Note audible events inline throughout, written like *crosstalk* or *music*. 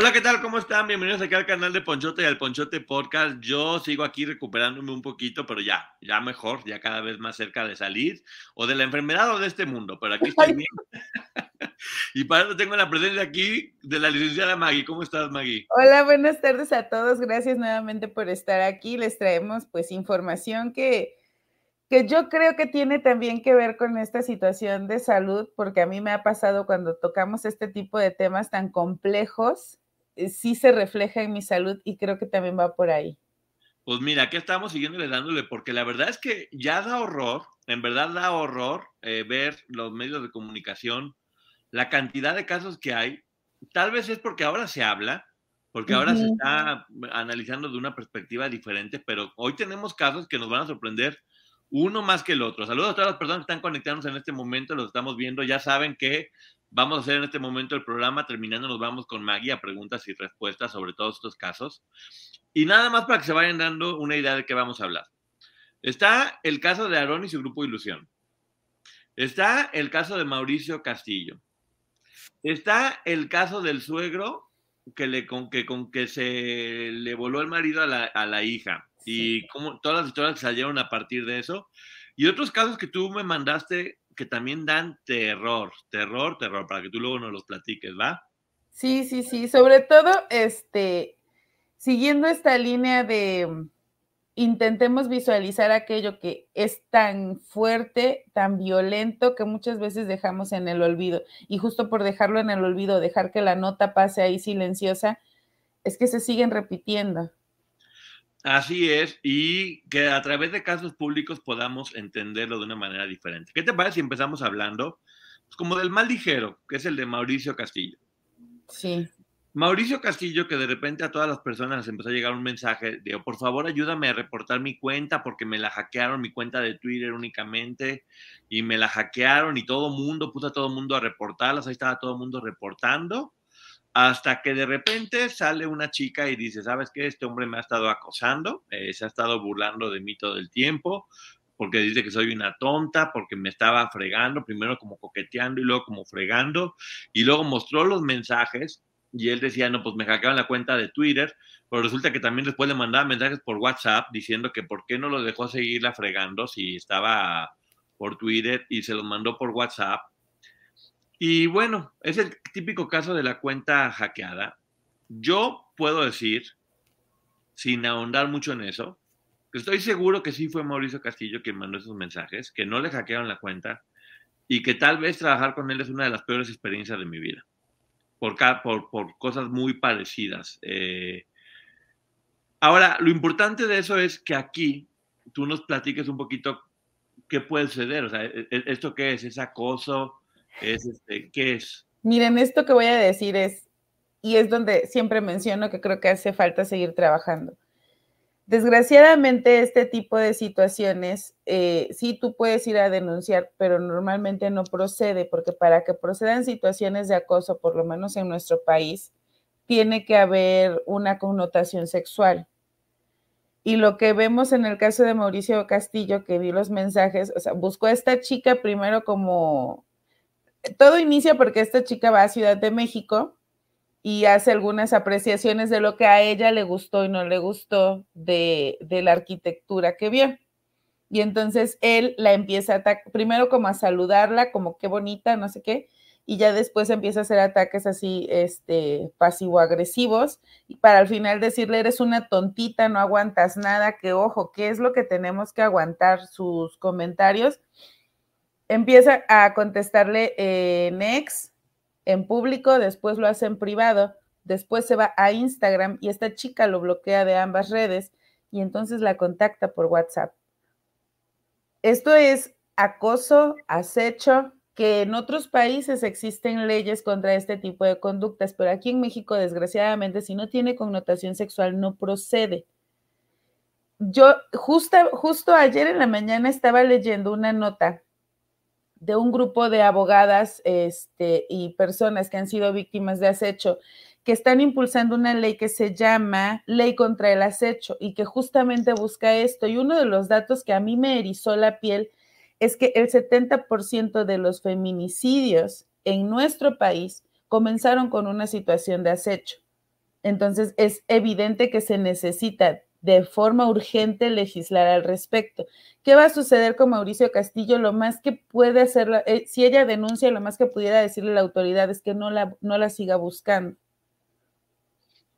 Hola, ¿qué tal? ¿Cómo están? Bienvenidos aquí al canal de Ponchote y al Ponchote Podcast. Yo sigo aquí recuperándome un poquito, pero ya, ya mejor, ya cada vez más cerca de salir o de la enfermedad o de este mundo, pero aquí estoy bien. *laughs* y para eso tengo la presencia aquí de la licenciada Maggie. ¿Cómo estás, Maggie? Hola, buenas tardes a todos. Gracias nuevamente por estar aquí. Les traemos pues información que que yo creo que tiene también que ver con esta situación de salud, porque a mí me ha pasado cuando tocamos este tipo de temas tan complejos, sí se refleja en mi salud y creo que también va por ahí. Pues mira, aquí estamos siguiéndole dándole, porque la verdad es que ya da horror, en verdad da horror eh, ver los medios de comunicación, la cantidad de casos que hay. Tal vez es porque ahora se habla, porque ahora se está analizando de una perspectiva diferente, pero hoy tenemos casos que nos van a sorprender uno más que el otro. Saludos a todas las personas que están conectándose en este momento, los estamos viendo, ya saben que vamos a hacer en este momento el programa, terminando nos vamos con Maggie a preguntas y respuestas sobre todos estos casos. Y nada más para que se vayan dando una idea de qué vamos a hablar. Está el caso de Aarón y su grupo Ilusión. Está el caso de Mauricio Castillo. Está el caso del suegro que, le, con, que, con que se le voló el marido a la, a la hija y como todas las historias que salieron a partir de eso. Y otros casos que tú me mandaste que también dan terror, terror, terror, para que tú luego nos los platiques, ¿va? Sí, sí, sí, sobre todo, este, siguiendo esta línea de mm, intentemos visualizar aquello que es tan fuerte, tan violento, que muchas veces dejamos en el olvido. Y justo por dejarlo en el olvido, dejar que la nota pase ahí silenciosa, es que se siguen repitiendo. Así es, y que a través de casos públicos podamos entenderlo de una manera diferente. ¿Qué te parece si empezamos hablando pues, como del mal ligero, que es el de Mauricio Castillo? Sí. Mauricio Castillo, que de repente a todas las personas empezó a llegar un mensaje de, por favor, ayúdame a reportar mi cuenta porque me la hackearon, mi cuenta de Twitter únicamente, y me la hackearon y todo mundo, puso a todo mundo a reportarlas, ahí estaba todo el mundo reportando hasta que de repente sale una chica y dice, ¿sabes qué? Este hombre me ha estado acosando, eh, se ha estado burlando de mí todo el tiempo, porque dice que soy una tonta, porque me estaba fregando, primero como coqueteando y luego como fregando, y luego mostró los mensajes y él decía, no, pues me hackearon la cuenta de Twitter, pero resulta que también después le mandaba mensajes por WhatsApp diciendo que por qué no lo dejó seguirla fregando si estaba por Twitter y se los mandó por WhatsApp y bueno, es el típico caso de la cuenta hackeada. Yo puedo decir, sin ahondar mucho en eso, que estoy seguro que sí fue Mauricio Castillo quien mandó esos mensajes, que no le hackearon la cuenta y que tal vez trabajar con él es una de las peores experiencias de mi vida, por, por, cosas muy parecidas. Eh. ahora, lo importante de eso es que aquí tú nos platiques un poquito qué puede suceder, o sea, e, e, ¿esto qué es? ¿Es acoso? Es este, ¿qué es? Miren, esto que voy a decir es, y es donde siempre menciono que creo que hace falta seguir trabajando. Desgraciadamente, este tipo de situaciones, eh, sí tú puedes ir a denunciar, pero normalmente no procede, porque para que procedan situaciones de acoso, por lo menos en nuestro país, tiene que haber una connotación sexual. Y lo que vemos en el caso de Mauricio Castillo, que vi los mensajes, o sea, buscó a esta chica primero como todo inicia porque esta chica va a Ciudad de México y hace algunas apreciaciones de lo que a ella le gustó y no le gustó de, la arquitectura que vio. Y entonces él la empieza a primero como a saludarla, como qué bonita, no sé qué, y ya después empieza a hacer ataques así, este, pasivo-agresivos, y para al final decirle, eres una tontita, no aguantas nada, que ojo, ¿qué es lo que tenemos que aguantar sus comentarios? Empieza a contestarle en ex, en público, después lo hace en privado, después se va a Instagram y esta chica lo bloquea de ambas redes y entonces la contacta por WhatsApp. Esto es acoso, acecho, que en otros países existen leyes contra este tipo de conductas, pero aquí en México, desgraciadamente, si no tiene connotación sexual, no procede. Yo justo, justo ayer en la mañana estaba leyendo una nota de un grupo de abogadas este, y personas que han sido víctimas de acecho, que están impulsando una ley que se llama Ley contra el Acecho y que justamente busca esto. Y uno de los datos que a mí me erizó la piel es que el 70% de los feminicidios en nuestro país comenzaron con una situación de acecho. Entonces, es evidente que se necesita de forma urgente legislar al respecto. ¿Qué va a suceder con Mauricio Castillo? Lo más que puede hacer, eh, si ella denuncia, lo más que pudiera decirle a la autoridad es que no la, no la siga buscando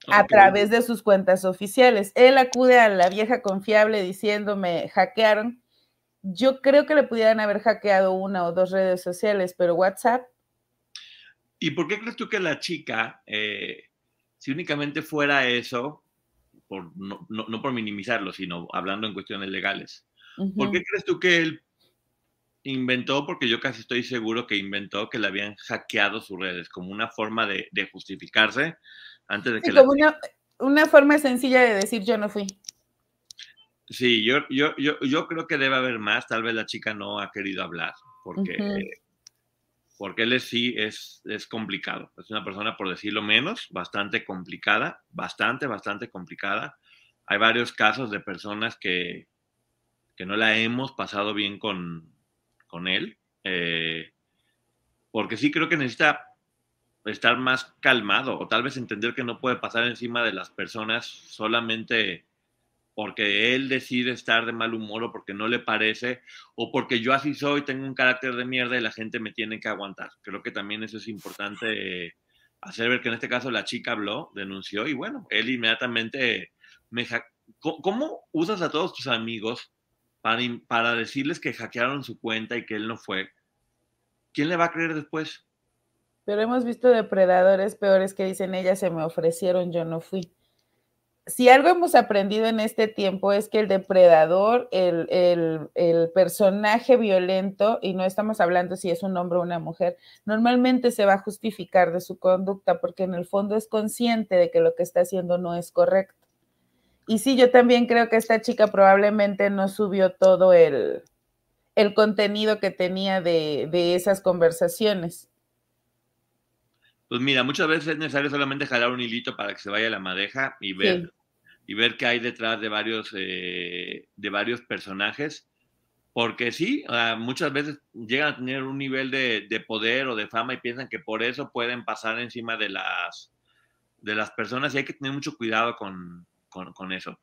a través de sus cuentas oficiales. Él acude a la vieja confiable diciéndome, hackearon, yo creo que le pudieran haber hackeado una o dos redes sociales, pero WhatsApp. ¿Y por qué crees tú que la chica, eh, si únicamente fuera eso, por, no, por minimizarlo, sino hablando en cuestiones legales, ¿por qué crees tú que él inventó, porque yo casi estoy seguro que inventó que le habían hackeado sus redes como una forma de, justificarse antes de que... como una, una forma sencilla de decir yo no fui. Sí, yo, yo, yo, yo creo que debe haber más. Tal vez la chica no ha querido hablar porque, porque él sí es, es complicado. Es una persona, por decirlo menos, bastante complicada, bastante, bastante complicada. Hay varios casos de personas que, que no la hemos pasado bien con, con él, eh, porque sí creo que necesita estar más calmado o tal vez entender que no puede pasar encima de las personas solamente porque él decide estar de mal humor o porque no le parece, o porque yo así soy, tengo un carácter de mierda y la gente me tiene que aguantar. Creo que también eso es importante hacer ver que en este caso la chica habló, denunció y bueno, él inmediatamente me... ¿Cómo usas a todos tus amigos para, para decirles que hackearon su cuenta y que él no fue? ¿Quién le va a creer después? Pero hemos visto depredadores peores que dicen, ellas se me ofrecieron, yo no fui si algo hemos aprendido en este tiempo es que el depredador, el, personaje violento, y no estamos hablando si es un hombre o una mujer, normalmente se va a justificar de su conducta porque en el fondo es consciente de que lo que está haciendo no es correcto. Y sí, yo también creo que esta chica probablemente no subió todo el, contenido que tenía de, de esas conversaciones. Pues mira, muchas veces es necesario solamente jalar un hilito para que se vaya la madeja y ver, y ver qué hay detrás de varios, eh, de varios personajes. Porque sí, muchas veces llegan a tener un nivel de, poder o de fama y piensan que por eso pueden pasar encima de las, de las personas y hay que tener mucho cuidado con, eso.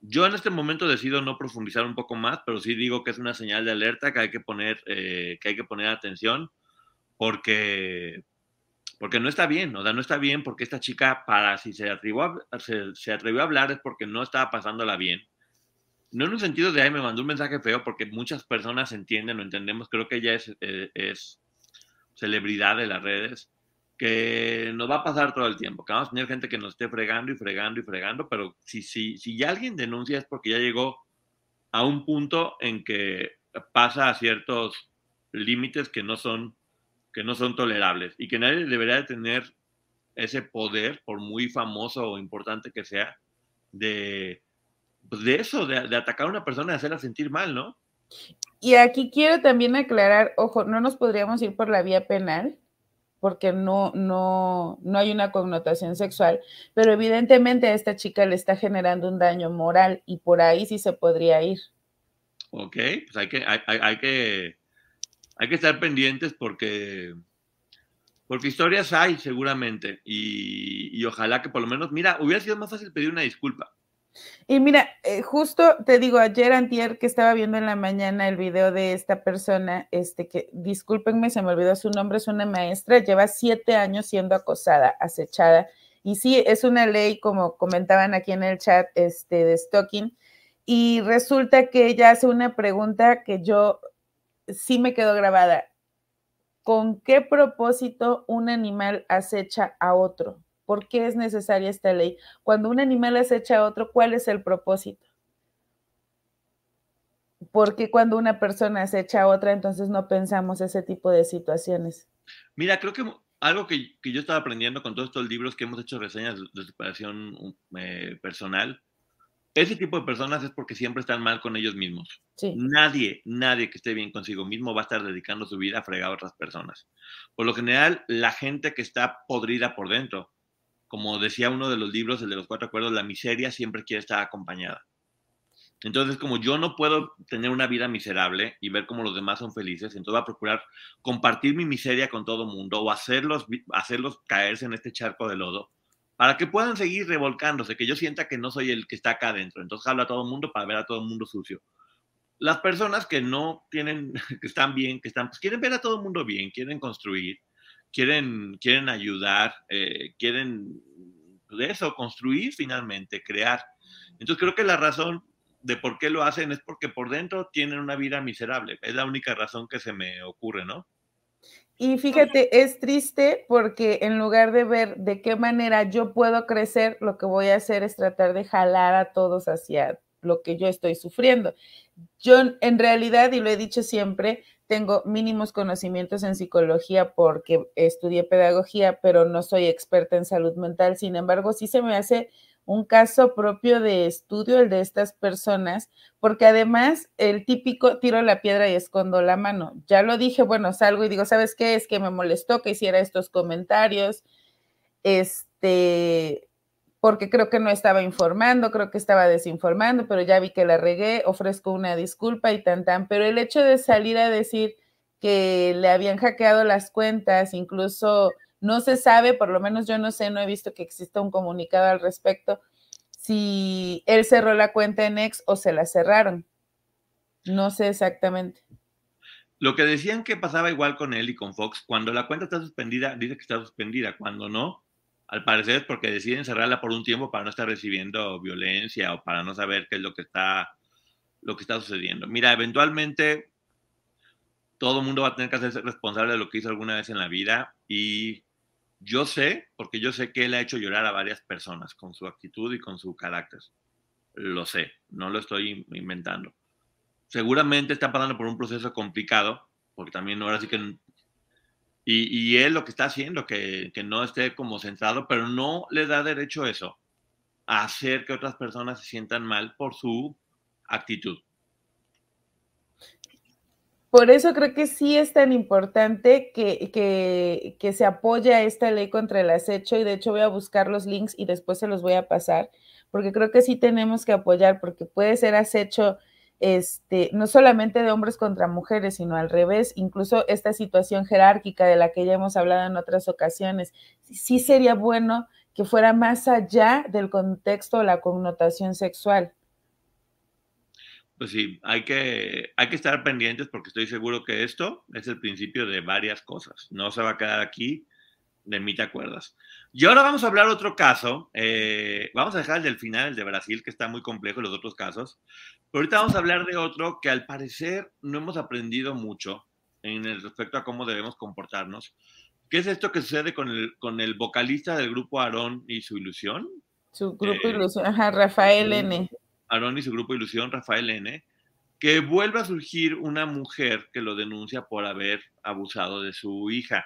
Yo en este momento decido no profundizar un poco más, pero sí digo que es una señal de alerta que hay que poner, eh, que hay que poner atención porque, porque no está bien, o sea, no está bien porque esta chica, para si se atrevió a, se, atrevió a hablar es porque no estaba pasándola bien. No en un sentido de, ay, me mandó un mensaje feo, porque muchas personas entienden o entendemos, creo que ella es, eh, es celebridad de las redes, que nos va a pasar todo el tiempo, que vamos a tener gente que nos esté fregando y fregando y fregando, pero si, si, si alguien denuncia es porque ya llegó a un punto en que pasa a ciertos límites que no son que no son tolerables y que nadie debería de tener ese poder, por muy famoso o importante que sea, de, pues, de eso, de, atacar a una persona y hacerla sentir mal, ¿no? Y aquí quiero también aclarar, ojo, no nos podríamos ir por la vía penal, porque no, no, no hay una connotación sexual, pero evidentemente a esta chica le está generando un daño moral y por ahí sí se podría ir. Ok, pues hay que, hay que hay que estar pendientes porque, porque historias hay seguramente y, ojalá que por lo menos, mira, hubiera sido más fácil pedir una disculpa. Y mira, eh, justo te digo, ayer antier que estaba viendo en la mañana el video de esta persona, este que, discúlpenme, se me olvidó su nombre, es una maestra, lleva siete años siendo acosada, acechada, y sí, es una ley, como comentaban aquí en el chat, este, de stalking, y resulta que ella hace una pregunta que yo sí me quedó grabada. ¿Con qué propósito un animal acecha a otro? ¿Por qué es necesaria esta ley? Cuando un animal acecha a otro, ¿cuál es el propósito? Porque cuando una persona acecha a otra, entonces no pensamos ese tipo de situaciones? Mira, creo que algo que, yo estaba aprendiendo con todos estos libros que hemos hecho reseñas de, superación eh, personal, ese tipo de personas es porque siempre están mal con ellos mismos. Nadie, nadie que esté bien consigo mismo va a estar dedicando su vida a fregar a otras personas. Por lo general, la gente que está podrida por dentro, como decía uno de los libros, el de los cuatro acuerdos, la miseria siempre quiere estar acompañada. Entonces, como yo no puedo tener una vida miserable y ver cómo los demás son felices, entonces voy a procurar compartir mi miseria con todo el mundo o hacerlos, hacerlos caerse en este charco de lodo para que puedan seguir revolcándose, que yo sienta que no soy el que está acá adentro. Entonces hablo a todo el mundo para ver a todo el mundo sucio. Las personas que no tienen, *laughs* que están bien, que están, pues quieren ver a todo el mundo bien, quieren construir, quieren, quieren ayudar, eh, quieren de eso, construir finalmente, crear. Entonces creo que la razón de por qué lo hacen es porque por dentro tienen una vida miserable. Es la única razón que se me ocurre, ¿no? Y fíjate, es triste porque en lugar de ver de qué manera yo puedo crecer, lo que voy a hacer es tratar de jalar a todos hacia lo que yo estoy sufriendo. Yo en realidad, y lo he dicho siempre, tengo mínimos conocimientos en psicología porque estudié pedagogía, pero no soy experta en salud mental. Sin embargo, sí se me hace un caso propio de estudio, el de estas personas, porque además el típico tiro la piedra y escondo la mano. Ya lo dije, bueno, salgo y digo, ¿sabes qué? Es que me molestó que hiciera estos comentarios, este, porque creo que no estaba informando, creo que estaba desinformando, pero ya vi que la regué, ofrezco una disculpa y tan tan, pero el hecho de salir a decir que le habían hackeado las cuentas, incluso no se sabe, por lo menos yo no sé, no he visto que exista un comunicado al respecto, si él cerró la cuenta en X o se la cerraron. No sé exactamente. Lo que decían que pasaba igual con él y con Fox, cuando la cuenta está suspendida, dice que está suspendida, cuando no, al parecer es porque deciden cerrarla por un tiempo para no estar recibiendo violencia o para no saber qué es lo que está, lo que está sucediendo. Mira, eventualmente todo el mundo va a tener que hacerse responsable de lo que hizo alguna vez en la vida y yo sé, porque yo sé que él ha hecho llorar a varias personas con su actitud y con su carácter. Lo sé, no lo estoy inventando. Seguramente está pasando por un proceso complicado, porque también ahora sí que... Y, él lo que está haciendo, que, que no esté como centrado, pero no le da derecho eso, a hacer que otras personas se sientan mal por su actitud. Por eso creo que sí es tan importante que, que, se apoye a esta ley contra el acecho y de hecho voy a buscar los links y después se los voy a pasar, porque creo que sí tenemos que apoyar, porque puede ser acecho este, no solamente de hombres contra mujeres, sino al revés, incluso esta situación jerárquica de la que ya hemos hablado en otras ocasiones. Sí sería bueno que fuera más allá del contexto o la connotación sexual pues sí, hay que, hay que estar pendientes porque estoy seguro que esto es el principio de varias cosas. No se va a quedar aquí, de mí te acuerdas. Y ahora vamos a hablar otro caso. Eh, vamos a dejar el del final, el de Brasil, que está muy complejo, los otros casos. Pero ahorita vamos a hablar de otro que al parecer no hemos aprendido mucho en el respecto a cómo debemos comportarnos. ¿Qué es esto que sucede con el, con el vocalista del grupo Aarón y su ilusión? Su grupo eh, Ilusión, ajá, Rafael N. Aaron y su grupo Ilusión, Rafael N., que vuelve a surgir una mujer que lo denuncia por haber abusado de su hija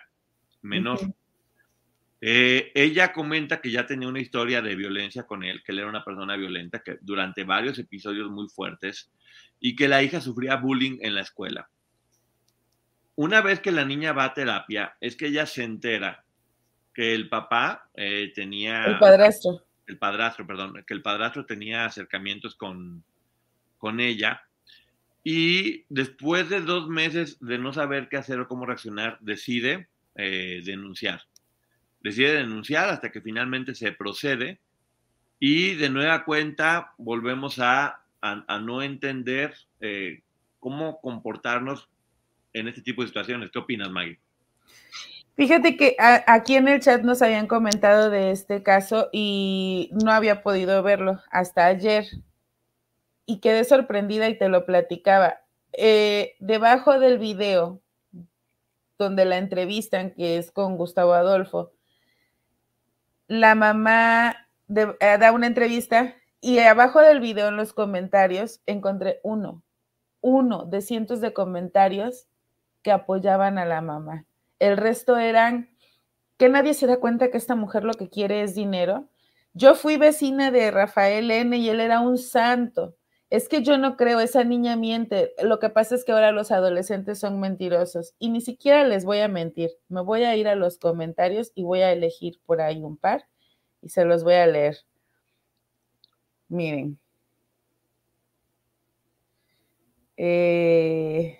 menor. Eh, ella comenta que ya tenía una historia de violencia con él, que él era una persona violenta que durante varios episodios muy fuertes y que la hija sufría bullying en la escuela. Una vez que la niña va a terapia, es que ella se entera que el papá eh, tenía... El padrastro el padrastro, perdón, que el padrastro tenía acercamientos con, con ella. Y después de dos meses de no saber qué hacer o cómo reaccionar, decide eh, denunciar. Decide denunciar hasta que finalmente se procede Y de nueva cuenta volvemos a, no entender eh, cómo comportarnos en este tipo de situaciones. ¿Qué opinas, Maggie? Fíjate que aquí en el chat nos habían comentado de este caso y no había podido verlo hasta ayer y quedé sorprendida y te lo platicaba. Eh, debajo del video donde la entrevistan, que es con Gustavo Adolfo, la mamá eh, da una entrevista y abajo del video en los comentarios encontré uno, uno de cientos de comentarios que apoyaban a la mamá. El resto eran que nadie se da cuenta que esta mujer lo que quiere es dinero. Yo fui vecina de Rafael N y él era un santo. Es que yo no creo, esa niña miente. Lo que pasa es que ahora los adolescentes son mentirosos y ni siquiera les voy a mentir. Me voy a ir a los comentarios y voy a elegir por ahí un par y se los voy a leer. Miren. Eh,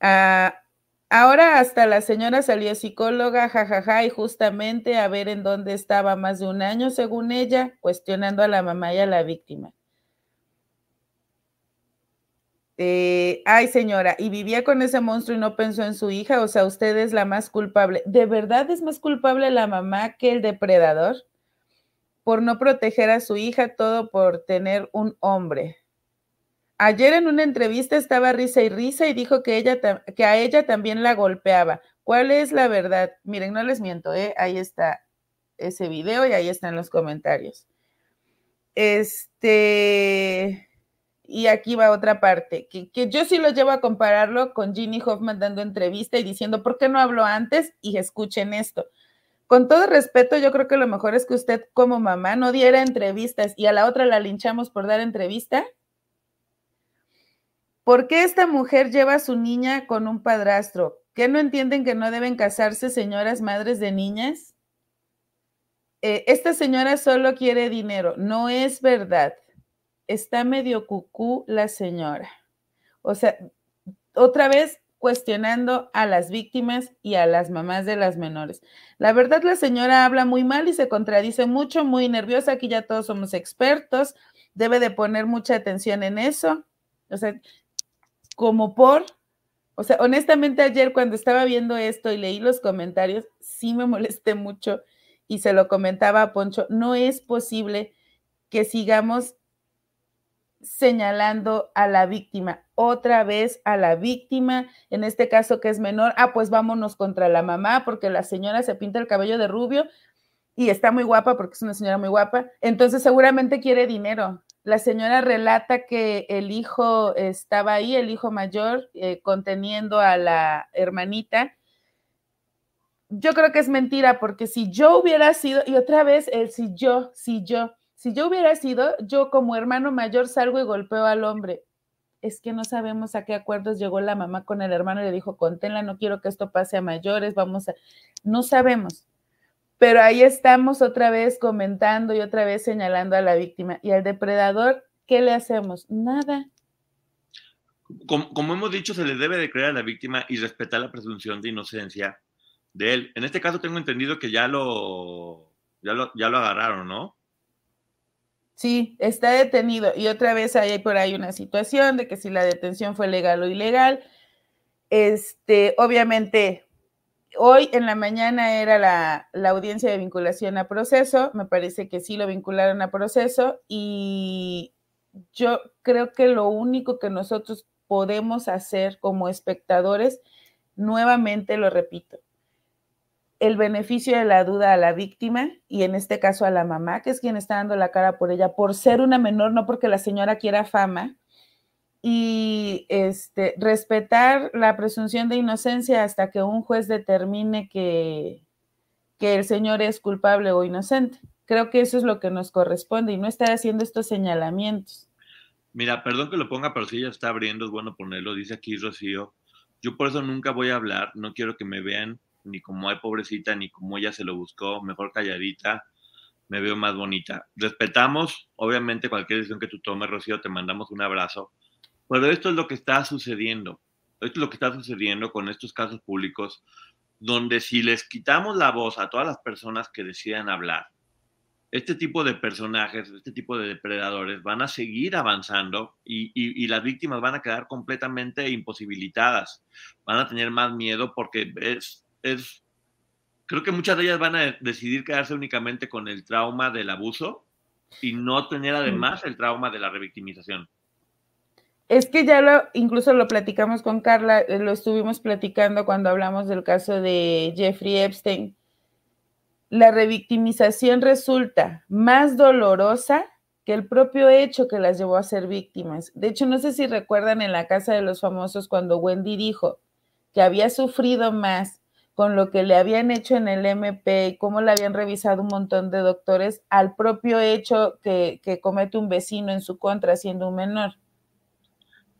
ah, ahora hasta la señora salió psicóloga, jajaja, y justamente a ver en dónde estaba más de un año, según ella, cuestionando a la mamá y a la víctima. Eh, ay, señora, y vivía con ese monstruo y no pensó en su hija, o sea, usted es la más culpable. ¿De verdad es más culpable la mamá que el depredador? Por no proteger a su hija, todo por tener un hombre. Ayer en una entrevista estaba risa y risa y dijo que, ella, que a ella también la golpeaba. ¿Cuál es la verdad? Miren, no les miento, ¿eh? ahí está ese video y ahí están los comentarios. Este, y aquí va otra parte, que, yo sí lo llevo a compararlo con Ginny Hoffman dando entrevista y diciendo, ¿por qué no habló antes? Y escuchen esto. Con todo respeto, yo creo que lo mejor es que usted como mamá no diera entrevistas y a la otra la linchamos por dar entrevista. ¿Por qué esta mujer lleva a su niña con un padrastro? ¿Qué no entienden que no deben casarse señoras madres de niñas? Eh, esta señora solo quiere dinero, no es verdad está medio cucú la señora. O sea, otra vez cuestionando a las víctimas y a las mamás de las menores. La verdad, la señora habla muy mal y se contradice mucho, muy nerviosa. Aquí ya todos somos expertos. Debe de poner mucha atención en eso. O sea, como por, o sea, honestamente ayer cuando estaba viendo esto y leí los comentarios, sí me molesté mucho y se lo comentaba a Poncho, no es posible que sigamos señalando a la víctima, otra vez a la víctima, en este caso que es menor, ah, pues vámonos contra la mamá porque la señora se pinta el cabello de rubio y está muy guapa porque es una señora muy guapa, entonces seguramente quiere dinero. La señora relata que el hijo estaba ahí, el hijo mayor, eh, conteniendo a la hermanita. Yo creo que es mentira porque si yo hubiera sido, y otra vez el si yo, si yo, si yo hubiera sido, yo como hermano mayor salgo y golpeo al hombre. Es que no sabemos a qué acuerdos llegó la mamá con el hermano y le dijo, conténla, no quiero que esto pase a mayores, vamos a... No sabemos. Pero ahí estamos otra vez comentando y otra vez señalando a la víctima. Y al depredador, ¿qué le hacemos? Nada. Como, como, hemos dicho, se le debe de creer a la víctima y respetar la presunción de inocencia de él. En este caso tengo entendido que ya lo, ya lo, ya lo agarraron, ¿no? Sí, está detenido. Y otra vez hay por ahí una situación de que si la detención fue legal o ilegal. Este, obviamente, hoy en la mañana era la, la, audiencia de vinculación a proceso. Me parece que sí lo vincularon a proceso. Y yo creo que lo único que nosotros podemos hacer como espectadores, nuevamente lo repito, el beneficio de la duda a la víctima y en este caso a la mamá, que es quien está dando la cara por ella, por ser una menor, no porque la señora quiera fama, y este, respetar la presunción de inocencia hasta que un juez determine que, que el señor es culpable o inocente. Creo que eso es lo que nos corresponde y no estar haciendo estos señalamientos. Mira, perdón que lo ponga, pero si ella está abriendo, es bueno ponerlo. Dice aquí Rocío, yo por eso nunca voy a hablar, no quiero que me vean ni como hay pobrecita, ni como ella se lo buscó, mejor calladita, me veo más bonita. Respetamos, obviamente, cualquier decisión que tú tomes, Rocío, te mandamos un abrazo, pero esto es lo que está sucediendo. Esto es lo que está sucediendo con estos casos públicos, donde si les quitamos la voz a todas las personas que decidan hablar, este tipo de personajes, este tipo de depredadores van a seguir avanzando y, las víctimas van a quedar completamente imposibilitadas, van a tener más miedo porque es, es, creo que muchas de ellas van a decidir quedarse únicamente con el trauma del abuso y no tener además el trauma de la revictimización. Es que ya lo, incluso lo platicamos con Carla, eh, lo estuvimos platicando cuando hablamos del caso de Jeffrey Epstein la revictimización resulta más dolorosa que el propio hecho que las llevó a ser víctimas. De hecho, no sé si recuerdan en la Casa de los Famosos cuando Wendy dijo que había sufrido más con lo que le habían hecho en el MP y cómo le habían revisado un montón de doctores al propio hecho que, que comete un vecino en su contra siendo un menor.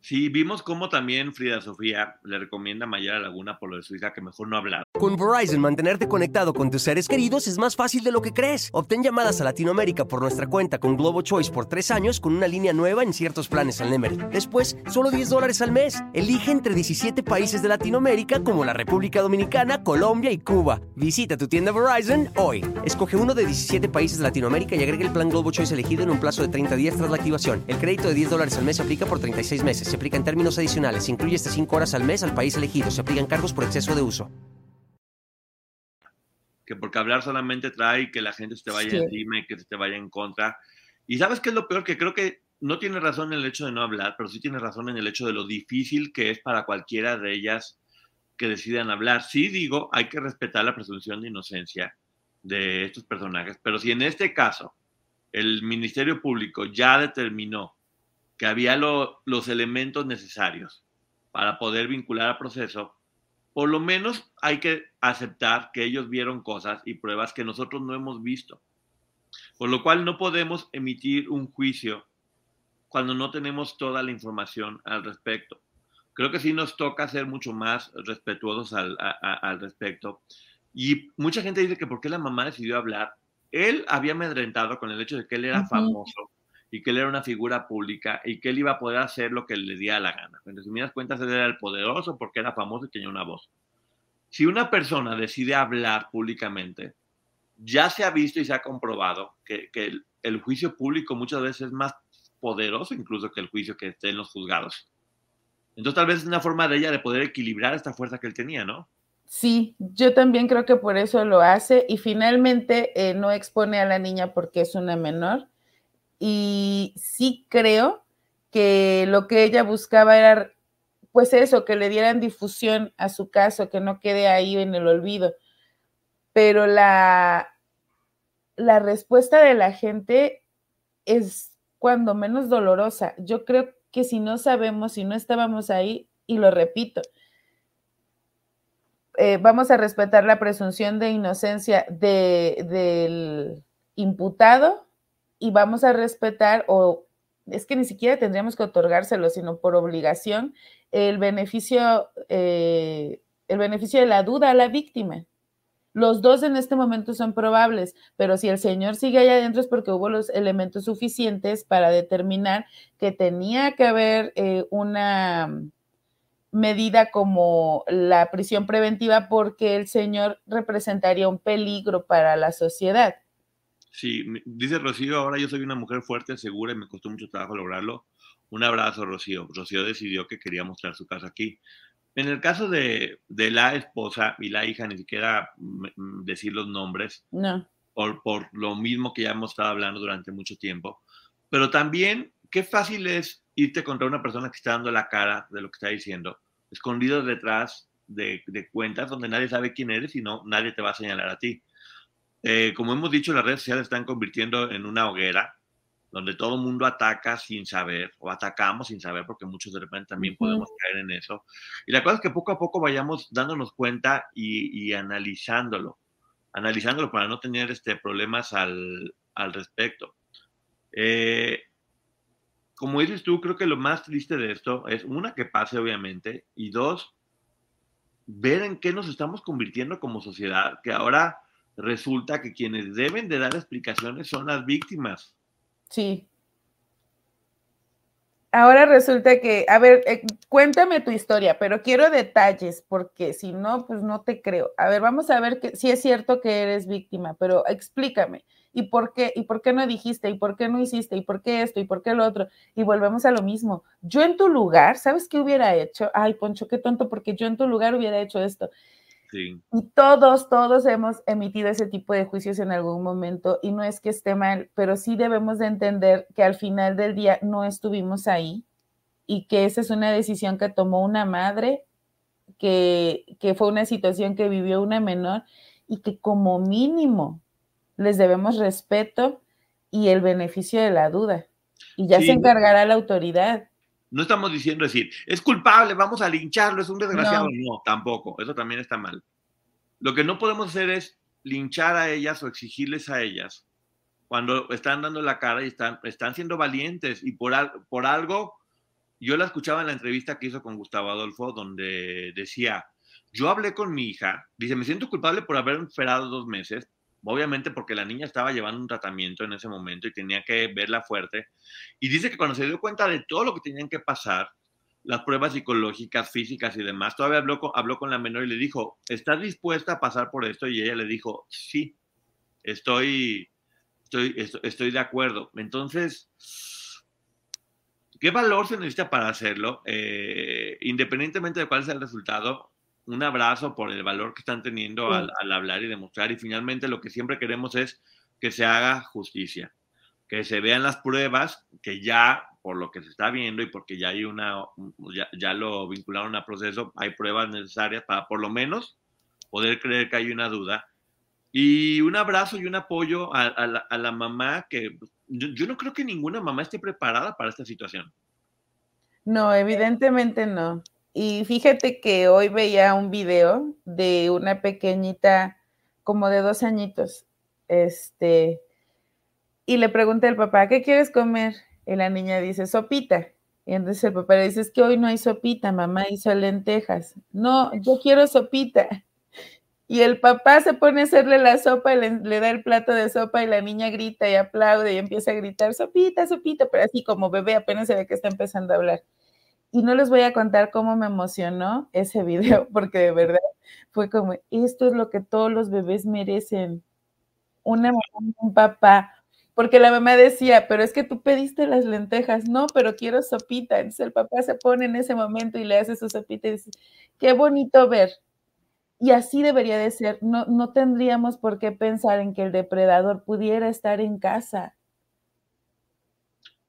Sí, vimos cómo también Frida Sofía le recomienda a Mayara Laguna por lo de su hija que mejor no hablar. Con Verizon, mantenerte conectado con tus seres queridos es más fácil de lo que crees. Obtén llamadas a Latinoamérica por nuestra cuenta con Globo Choice por tres años con una línea nueva en ciertos planes al Nemery. Después, solo 10 dólares al mes. Elige entre 17 países de Latinoamérica como la República Dominicana, Colombia y Cuba. Visita tu tienda Verizon hoy. Escoge uno de 17 países de Latinoamérica y agrega el plan Globo Choice elegido en un plazo de 30 días tras la activación. El crédito de 10 dólares al mes aplica por 36 meses se aplica en términos adicionales. Se incluye hasta 5 horas al mes al país elegido. Se aplican cargos por exceso de uso. Que porque hablar solamente trae que la gente se te vaya encima y que se te vaya en contra. Y sabes qué es lo peor, que creo que no tiene razón en el hecho de no hablar, pero sí tiene razón en el hecho de lo difícil que es para cualquiera de ellas que decidan hablar. Sí digo, hay que respetar la presunción de inocencia de estos personajes, pero si en este caso el Ministerio Público ya determinó que había los elementos necesarios para poder vincular al proceso, por lo menos hay que aceptar que ellos vieron cosas y pruebas que nosotros no hemos visto. Por lo cual no podemos emitir un juicio cuando no tenemos toda la información al respecto. Creo que sí nos toca ser mucho más respetuosos al, respecto. Y mucha gente dice que por qué la mamá decidió hablar. Él había amedrentado con el hecho de que él era famoso y que él era una figura pública y que él iba a poder hacer lo que le diera la gana. En resumidas cuentas, él era el poderoso porque era famoso y tenía una voz. Si una persona decide hablar públicamente, ya se ha visto y se ha comprobado que, el, juicio público muchas veces es más poderoso incluso que el juicio que esté en los juzgados. Entonces tal vez es una forma de ella de poder equilibrar esta fuerza que él tenía, ¿no? Sí, yo también creo que por eso lo hace y finalmente eh, no expone a la niña porque es una menor, y sí creo que lo que ella buscaba era, pues eso, que le dieran difusión a su caso, que no quede ahí en el olvido. Pero la, la respuesta de la gente es cuando menos dolorosa. Yo creo que si no sabemos, si no estábamos ahí, y lo repito, eh, vamos a respetar la presunción de inocencia del imputado y vamos a respetar o es que ni siquiera tendríamos que otorgárselo, sino por obligación, el beneficio, eh, el beneficio de la duda a la víctima. Los dos en este momento son probables, pero si el señor sigue allá adentro es porque hubo los elementos suficientes para determinar que tenía que haber eh, una medida como la prisión preventiva porque el señor representaría un peligro para la sociedad. Sí, dice Rocío, ahora yo soy una mujer fuerte, segura y me costó mucho trabajo lograrlo. Un abrazo, Rocío. Rocío decidió que quería mostrar su casa aquí. En el caso de, la esposa y la hija, ni siquiera decir los nombres, no. por, por lo mismo que ya hemos estado hablando durante mucho tiempo. Pero también, qué fácil es irte contra una persona que está dando la cara de lo que está diciendo, escondido detrás de, de cuentas donde nadie sabe quién eres y no, nadie te va a señalar a ti. Eh, como hemos dicho, las redes sociales están convirtiendo en una hoguera donde todo el mundo ataca sin saber, o atacamos sin saber, porque muchos de repente también podemos caer en eso. Y la cosa es que poco a poco vayamos dándonos cuenta y, analizándolo, analizándolo para no tener este, problemas al, respecto. Eh, como dices tú, creo que lo más triste de esto es, una, que pase obviamente, y dos, ver en qué nos estamos convirtiendo como sociedad, que ahora resulta que quienes deben de dar explicaciones son las víctimas. Sí. Ahora resulta que, a ver, eh, cuéntame tu historia, pero quiero detalles, porque si no, pues no te creo. A ver, vamos a ver que, si es cierto que eres víctima, pero explícame. ¿Y por qué? ¿Y por qué no dijiste? ¿Y por qué no hiciste? ¿Y por qué esto? ¿Y por qué lo otro? Y volvemos a lo mismo. Yo en tu lugar, ¿sabes qué hubiera hecho? Ay, Poncho, qué tonto, porque yo en tu lugar hubiera hecho esto. Y todos, todos hemos emitido ese tipo de juicios en algún momento y no es que esté mal, pero sí debemos de entender que al final del día no estuvimos ahí y que esa es una decisión que tomó una madre, que, que fue una situación que vivió una menor y que como mínimo les debemos respeto y el beneficio de la duda. Y ya se encargará la autoridad. No estamos diciendo decir, es culpable, vamos a lincharlo, es un desgraciado. No. tampoco, eso también está mal. Lo que no podemos hacer es linchar a ellas o exigirles a ellas cuando están dando la cara y están, están siendo valientes y por, por algo, yo la escuchaba en la entrevista que hizo con Gustavo Adolfo, donde decía, yo hablé con mi hija, dice, me siento culpable por haber esperado dos meses, obviamente porque la niña estaba llevando un tratamiento en ese momento y tenía que verla fuerte. Y dice que cuando se dio cuenta de todo lo que tenían que pasar, las pruebas psicológicas, físicas y demás, todavía habló con, habló con la menor y le dijo, ¿estás dispuesta a pasar por esto? Y ella le dijo, sí, estoy, estoy, estoy, de acuerdo. Entonces, ¿qué valor se necesita para hacerlo? Eh, independientemente de cuál sea el resultado, un abrazo por el valor que están teniendo al, hablar y demostrar. Y finalmente lo que siempre queremos es que se haga justicia, que se vean las pruebas, que ya por lo que se está viendo y porque ya hay una, ya, lo vincularon a proceso, hay pruebas necesarias para por lo menos poder creer que hay una duda. Y un abrazo y un apoyo a, la, mamá que yo no creo que ninguna mamá esté preparada para esta situación. No, evidentemente no. Y fíjate que hoy veía un video de una pequeñita como de dos añitos, este, y le pregunté al papá, ¿qué quieres comer? Y la niña dice, sopita. Y entonces el papá le dice, es que hoy no hay sopita, mamá hizo lentejas. No, yo quiero sopita. *laughs* Y el papá se pone a hacerle la sopa y le, le, da el plato de sopa y la niña grita y aplaude y empieza a gritar, sopita, sopita, pero así como bebé apenas se ve que está empezando a hablar. Y no les voy a contar cómo me emocionó ese video, porque de verdad fue como, esto es lo que todos los bebés merecen. Una mamá, un papá. Porque la mamá decía, pero es que tú pediste las lentejas. No, pero quiero sopita. Entonces el papá se pone en ese momento y le hace su sopita y dice, qué bonito ver. Y así debería de ser. No, no tendríamos por qué pensar en que el depredador pudiera estar en casa.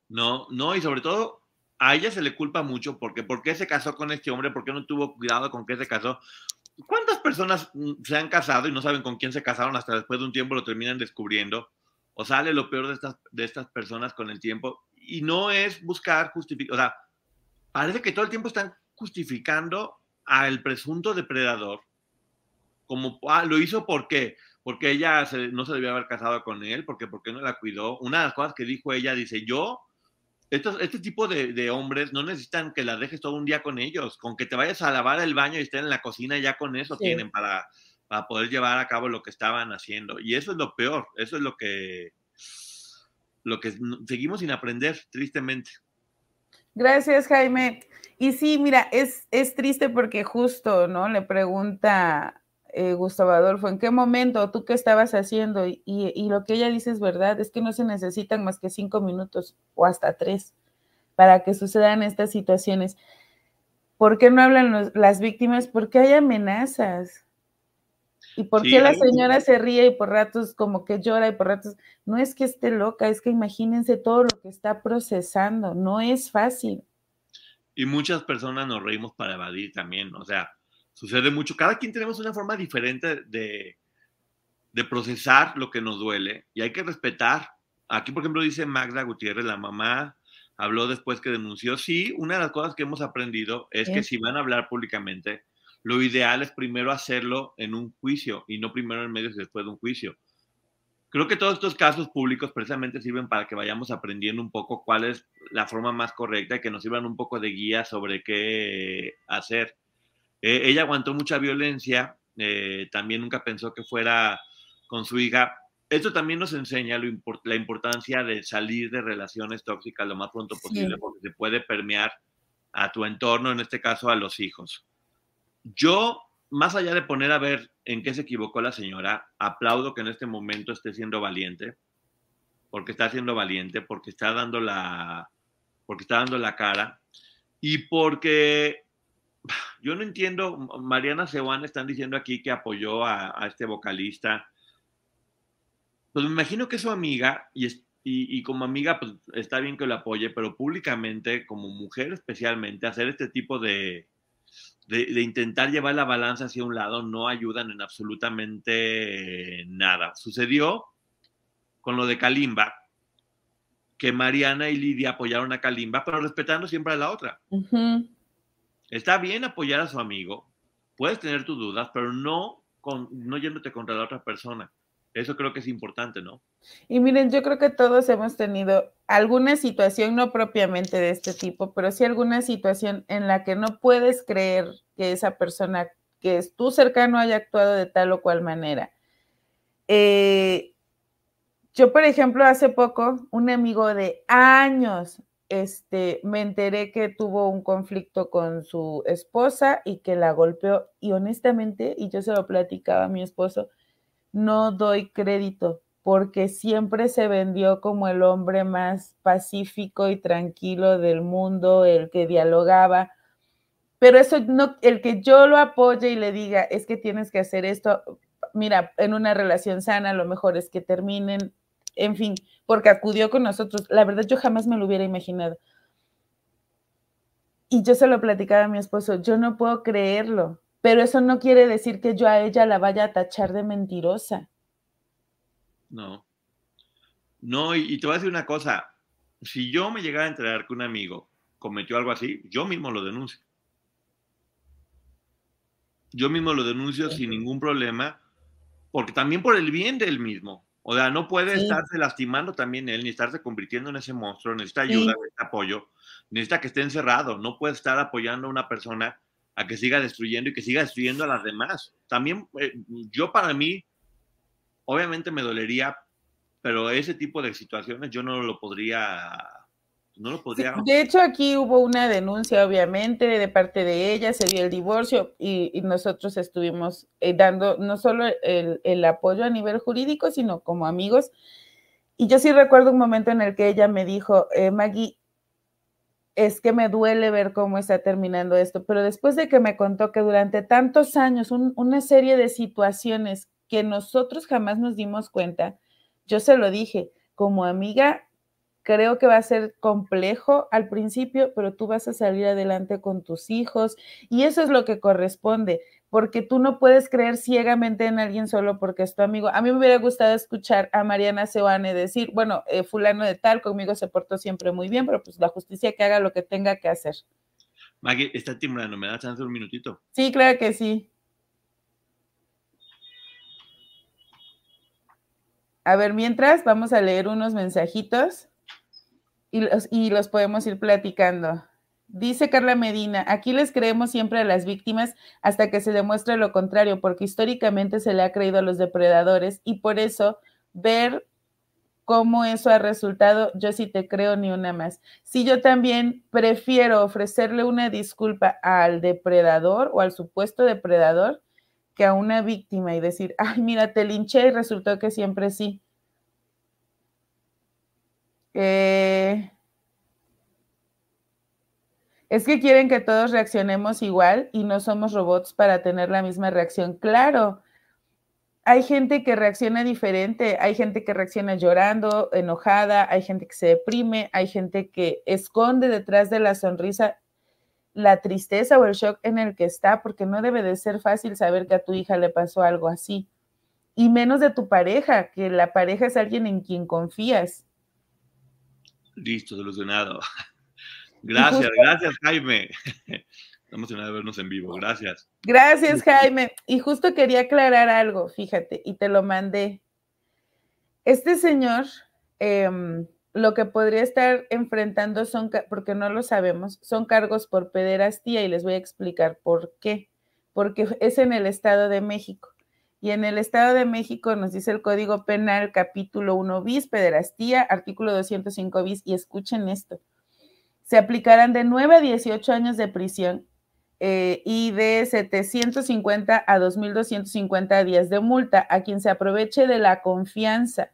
No, no, y sobre todo a ella se le culpa mucho porque ¿por qué se casó con este hombre? ¿Por qué no tuvo cuidado con qué se casó? ¿Cuántas personas mm, se han casado y no saben con quién se casaron hasta después de un tiempo lo terminan descubriendo? O sale lo peor de estas, de estas personas con el tiempo y no es buscar justificar, o sea, parece que todo el tiempo están justificando al presunto depredador como ah, lo hizo porque porque ella no se debió haber casado con él, porque porque no la cuidó. Una de las cosas que dijo ella dice, "Yo este tipo de, hombres no necesitan que la dejes todo un día con ellos, con que te vayas a lavar el baño y estén en la cocina, ya con eso tienen para, para poder llevar a cabo lo que estaban haciendo. Y eso es lo peor, eso es lo que, lo que seguimos sin aprender, tristemente. Gracias, Jaime. Y sí, mira, es, es triste porque justo, ¿no? Le pregunta eh, Gustavo Adolfo, ¿en qué momento tú qué estabas haciendo? Y, lo que ella dice es verdad, es que no se necesitan más que cinco minutos o hasta tres para que sucedan estas situaciones. ¿Por qué no hablan las víctimas? Porque hay amenazas. ¿Y por qué la señora se ríe y por ratos como que llora y por ratos? No es que esté loca, es que imagínense todo lo que está procesando, no es fácil. Y muchas personas nos reímos para evadir también, o sea, sucede mucho. Cada quien tenemos una forma diferente de, de procesar lo que nos duele y hay que respetar. Aquí, por ejemplo, dice Magda Gutiérrez, la mamá habló después que denunció. Sí, una de las cosas que hemos aprendido es que si van a hablar públicamente, lo ideal es primero hacerlo en un juicio y no primero en medios y después de un juicio. Creo que todos estos casos públicos precisamente sirven para que vayamos aprendiendo un poco cuál es la forma más correcta y que nos sirvan un poco de guía sobre qué hacer. Eh, ella aguantó mucha violencia, eh, también nunca pensó que fuera con su hija. esto también nos enseña la importancia de salir de relaciones tóxicas lo más pronto posible porque se puede permear a tu entorno, en este caso a los hijos. Yo, más allá de poner a ver en qué se equivocó la señora, aplaudo que en este momento esté siendo valiente, porque está siendo valiente, porque está dando la, porque está dando la cara y porque yo no entiendo, Mariana Sewan están diciendo aquí que apoyó a, este vocalista. Pues me imagino que es su amiga y, como amiga pues está bien que lo apoye, pero públicamente, como mujer especialmente, hacer este tipo de, intentar llevar la balanza hacia un lado no ayudan en absolutamente nada. Sucedió con lo de Kalimba, que Mariana y Lidia apoyaron a Kalimba, pero respetando siempre a la otra. Está bien apoyar a su amigo, puedes tener tus dudas, pero no, no yéndote contra la otra persona. Eso creo que es importante, ¿no? Y miren, yo creo que todos hemos tenido alguna situación, no propiamente de este tipo, pero sí alguna situación en la que no puedes creer que esa persona que es tu cercano haya actuado de tal o cual manera. Eh, yo, por ejemplo, hace poco, un amigo de años este, me enteré que tuvo un conflicto con su esposa y que la golpeó. Y honestamente, y yo se lo platicaba a mi esposo, no doy crédito porque siempre se vendió como el hombre más pacífico y tranquilo del mundo, el que dialogaba. Pero eso no, el que yo lo apoye y le diga, es que tienes que hacer esto, mira, en una relación sana, lo mejor es que terminen, en fin, porque acudió con nosotros. La verdad, yo jamás me lo hubiera imaginado. Y yo se lo platicaba a mi esposo, yo no puedo creerlo, pero eso no quiere decir que yo a ella la vaya a tachar de mentirosa. No. No, y, te voy a decir una cosa, si yo me llegara a enterar que un amigo cometió algo así, yo mismo lo denuncio. Yo mismo lo denuncio sin ningún problema, porque también por el bien del mismo. O sea, no puede estarse lastimando también él, ni estarse convirtiendo en ese monstruo, necesita ayuda, necesita apoyo, necesita que esté encerrado, no puede estar apoyando a una persona a que siga destruyendo y que siga destruyendo a las demás. También eh, yo para mí, obviamente me dolería, pero ese tipo de situaciones yo no lo podría no lo podría. de hecho, aquí hubo una denuncia, obviamente, de parte de ella, se dio el divorcio y, nosotros estuvimos eh, dando no solo el, apoyo a nivel jurídico, sino como amigos. Y yo sí recuerdo un momento en el que ella me dijo, eh, Maggie, es que me duele ver cómo está terminando esto, pero después de que me contó que durante tantos años, una serie de situaciones que nosotros jamás nos dimos cuenta, yo se lo dije, como amiga, Creo que va a ser complejo al principio, pero tú vas a salir adelante con tus hijos y eso es lo que corresponde, porque tú no puedes creer ciegamente en alguien solo porque es tu amigo. A mí me hubiera gustado escuchar a Mariana Seoane decir, bueno, eh, fulano de tal, conmigo se portó siempre muy bien, pero pues la justicia que haga lo que tenga que hacer. Maggie, está timbrando, ¿me da chance un minutito? Sí, claro que sí. A ver, mientras vamos a leer unos mensajitos y los, podemos ir platicando. Dice Carla Medina, aquí les creemos siempre a las víctimas hasta que se demuestre lo contrario, porque históricamente se le ha creído a los depredadores y por eso ver cómo eso ha resultado, yo sí te creo ni una más. Si yo también prefiero ofrecerle una disculpa al depredador o al supuesto depredador que a una víctima y decir, ay, mira, te linché y resultó que siempre sí. Eh, es que quieren que todos reaccionemos igual y no somos robots para tener la misma reacción. Claro, hay gente que reacciona diferente, hay gente que reacciona llorando, enojada, hay gente que se deprime, hay gente que esconde detrás de la sonrisa la tristeza o el shock en el que está, porque no debe de ser fácil saber que a tu hija le pasó algo así. Y menos de tu pareja, que la pareja es alguien en quien confías. Listo, solucionado. *laughs* Gracias, gracias Jaime. *laughs* Estamos de vernos en vivo, gracias. Gracias Jaime. Y justo quería aclarar algo, fíjate, y te lo mandé. Este señor, em, lo que podría estar enfrentando son, porque no lo sabemos, son cargos por pederastía y les voy a explicar por qué. Porque es en el Estado de México. Y en el Estado de México nos dice el Código Penal, capítulo 1 bis, pederastía, artículo 205 bis, y escuchen esto. Se aplicarán de 9 a 18 años de prisión eh, y de 750 a 2.250 días de multa a quien se aproveche de la confianza,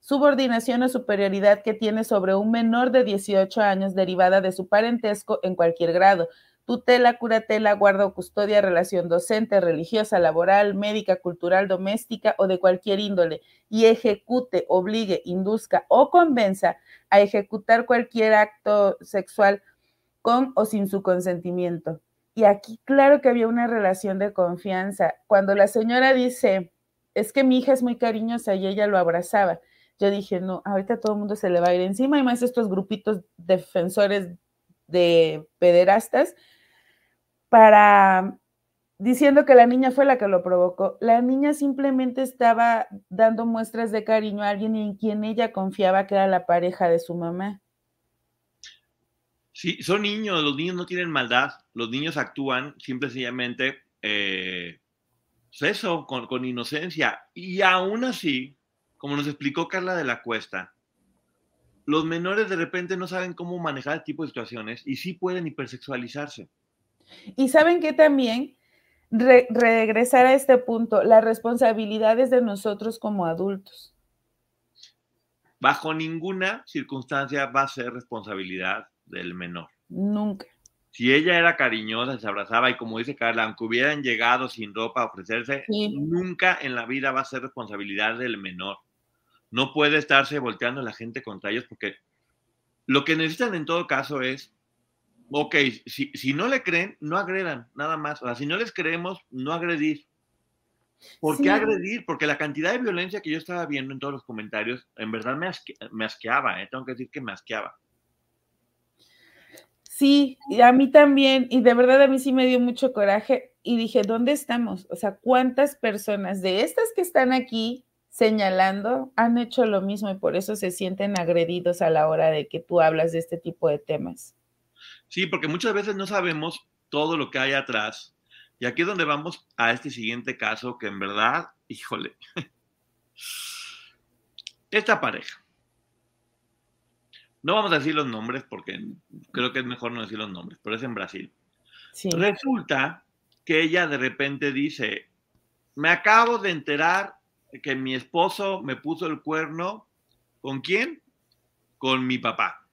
subordinación o superioridad que tiene sobre un menor de 18 años derivada de su parentesco en cualquier grado, tutela, curatela, guarda o custodia, relación docente, religiosa, laboral, médica, cultural, doméstica o de cualquier índole, y ejecute, obligue, induzca o convenza a ejecutar cualquier acto sexual con o sin su consentimiento y aquí claro que había una relación de confianza. Cuando la señora dice, es que mi hija es muy cariñosa y ella lo abrazaba, yo dije, no, ahorita todo el mundo se le va a ir encima y más estos grupitos defensores de pederastas para diciendo que la niña fue la que lo provocó. La niña simplemente estaba dando muestras de cariño a alguien en quien ella confiaba que era la pareja de su mamá. Sí, son niños, los niños no tienen maldad, los niños actúan simple y sencillamente, eh, pues eso, con, con, inocencia. Y aún así, como nos explicó Carla de la Cuesta, los menores de repente no saben cómo manejar este tipo de situaciones y sí pueden hipersexualizarse. Y saben que también, re regresar a este punto, las responsabilidades de nosotros como adultos. Bajo ninguna circunstancia va a ser responsabilidad del menor. Nunca. Si ella era cariñosa, se abrazaba y como dice Carla, aunque hubieran llegado sin ropa a ofrecerse, nunca en la vida va a ser responsabilidad del menor. No puede estarse volteando la gente contra ellos porque lo que necesitan en todo caso es, ok, si, si no le creen, no agredan, nada más. O sea, si no les creemos, no agredir. ¿Por qué agredir? Porque la cantidad de violencia que yo estaba viendo en todos los comentarios, en verdad me, me asqueaba, ¿eh? tengo que decir que me asqueaba. Sí, y a mí también, y de verdad a mí sí me dio mucho coraje y dije, ¿dónde estamos? O sea, ¿cuántas personas de estas que están aquí señalando han hecho lo mismo y por eso se sienten agredidos a la hora de que tú hablas de este tipo de temas? Sí, porque muchas veces no sabemos todo lo que hay atrás. Y aquí es donde vamos a este siguiente caso que en verdad, híjole, esta pareja no vamos a decir los nombres porque creo que es mejor no decir los nombres, pero es en Brasil. Resulta que ella de repente dice, me acabo de enterar que mi esposo me puso el cuerno. ¿Con quién? Con mi papá.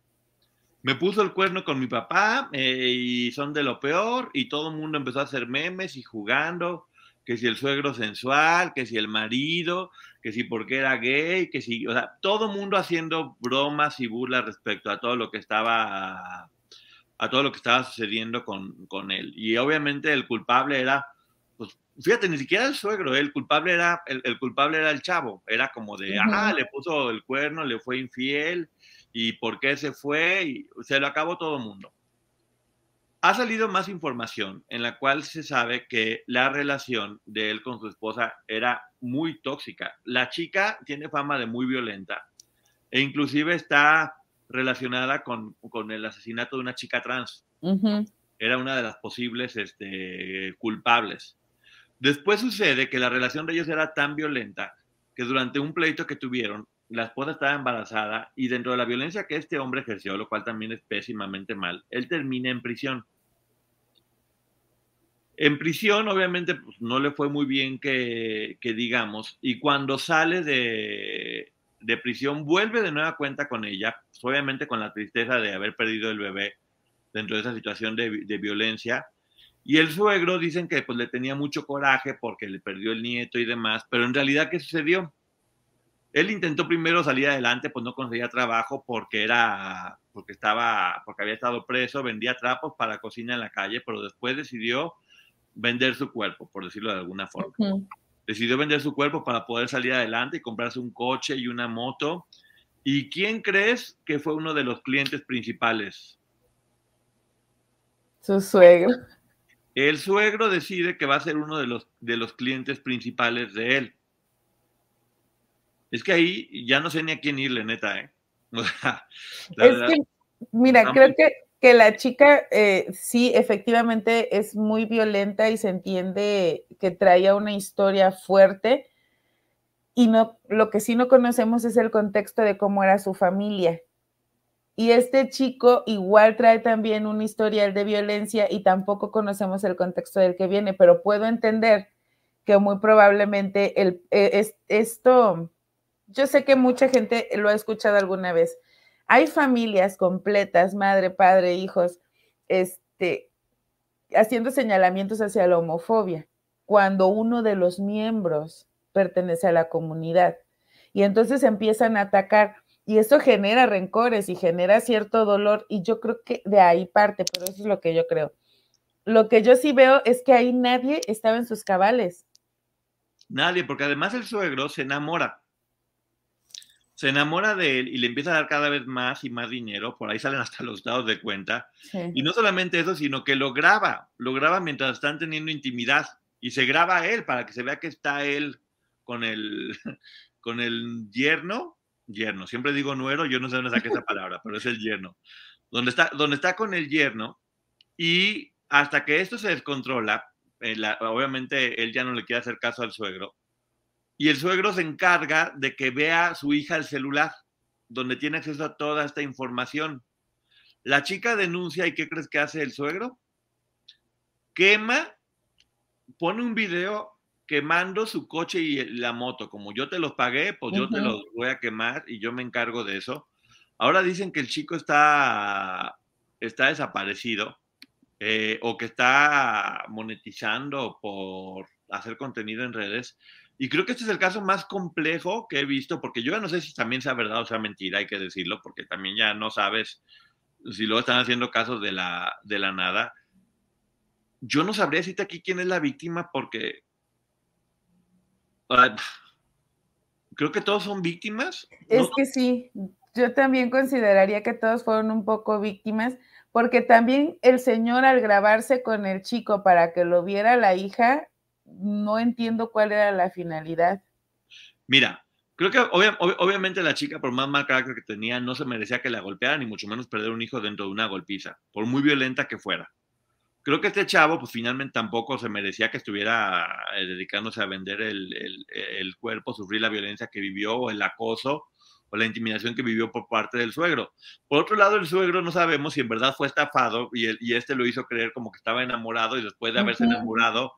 Me puso el cuerno con mi papá eh, y son de lo peor y todo el mundo empezó a hacer memes y jugando que si el suegro sensual, que si el marido, que si porque era gay, que si, o sea, todo mundo haciendo bromas y burlas respecto a todo lo que estaba a todo lo que estaba sucediendo con, con él. Y obviamente el culpable era, pues, fíjate, ni siquiera el suegro, el culpable era, el, el culpable era el chavo, era como de, ah, le puso el cuerno, le fue infiel, y por qué se fue, y se lo acabó todo el mundo. Ha salido más información en la cual se sabe que la relación de él con su esposa era muy tóxica. La chica tiene fama de muy violenta e inclusive está relacionada con, el asesinato de una chica trans. Era una de las posibles este, culpables. Después sucede que la relación de ellos era tan violenta que durante un pleito que tuvieron, la esposa estaba embarazada y dentro de la violencia que este hombre ejerció, lo cual también es pésimamente mal, él termina en prisión. En prisión, obviamente, pues, no le fue muy bien que, digamos, y cuando sale de, prisión, vuelve de nueva cuenta con ella, pues, obviamente con la tristeza de haber perdido el bebé dentro de esa situación de, violencia. Y el suegro dicen que pues, le tenía mucho coraje porque le perdió el nieto y demás, pero en realidad, ¿qué sucedió? Él intentó primero salir adelante, pues no conseguía trabajo porque era, porque estaba, porque había estado preso, vendía trapos para cocina en la calle, pero después decidió vender su cuerpo, por decirlo de alguna forma. Decidió vender su cuerpo para poder salir adelante y comprarse un coche y una moto. ¿Y quién crees que fue uno de los clientes principales? Su suegro. El suegro decide que va a ser uno de los, de los clientes principales de él. Es que ahí ya no sé ni a quién irle, neta, ¿eh? *laughs* es que, mira, creo que que la chica eh, sí, efectivamente es muy violenta y se entiende que traía una historia fuerte y no, lo que sí no conocemos es el contexto de cómo era su familia. Y este chico igual trae también un historial de violencia y tampoco conocemos el contexto del que viene, pero puedo entender que muy probablemente el, e, es, esto, yo sé que mucha gente lo ha escuchado alguna vez, hay familias completas, madre, padre, hijos, este, haciendo señalamientos hacia la homofobia, cuando uno de los miembros pertenece a la comunidad. Y entonces empiezan a atacar y eso genera rencores y genera cierto dolor y yo creo que de ahí parte, pero eso es lo que yo creo. Lo que yo sí veo es que ahí nadie estaba en sus cabales. Nadie, porque además el suegro se enamora se enamora de él y le empieza a dar cada vez más y más dinero, por ahí salen hasta los dados de cuenta. Y no solamente eso, sino que lo graba, lo graba mientras están teniendo intimidad y se graba a él para que se vea que está él con el, *laughs* con el yerno, yerno, siempre digo nuero, yo no sé dónde saqué esa palabra, pero es el yerno, donde está, donde está con el yerno y hasta que esto se descontrola, eh, obviamente él ya no le quiere hacer caso al suegro, y el suegro se encarga de que vea su hija el celular, donde tiene acceso a toda esta información. La chica denuncia y ¿qué crees que hace el suegro? Quema, pone un video quemando su coche y la moto. Como yo te los pagué, pues yo te los voy a quemar y yo me encargo de eso. Ahora dicen que el chico está, está desaparecido eh, o que está monetizando por hacer contenido en redes. Y creo que este es el caso más complejo que he visto, porque yo ya no sé si también sea verdad o sea mentira, hay que decirlo, porque también ya no sabes si luego están haciendo casos de la, de la nada. Yo no sabría decirte aquí quién es la víctima porque creo que todos son víctimas. Es que sí, yo también consideraría que todos fueron un poco víctimas, porque también el señor al grabarse con el chico para que lo viera la hija, no entiendo cuál era la finalidad. Mira, creo que obviamente la chica, por más mal carácter que tenía, no se merecía que la golpearan, ni mucho menos perder un hijo dentro de una golpiza, por muy violenta que fuera. Creo que este chavo, pues finalmente tampoco se merecía que estuviera eh, dedicándose a vender el, el, cuerpo, sufrir la violencia que vivió, o el acoso, o la intimidación que vivió por parte del suegro. Por otro lado, el suegro no sabemos si en verdad fue estafado y, y este lo hizo creer como que estaba enamorado y después de haberse enamorado,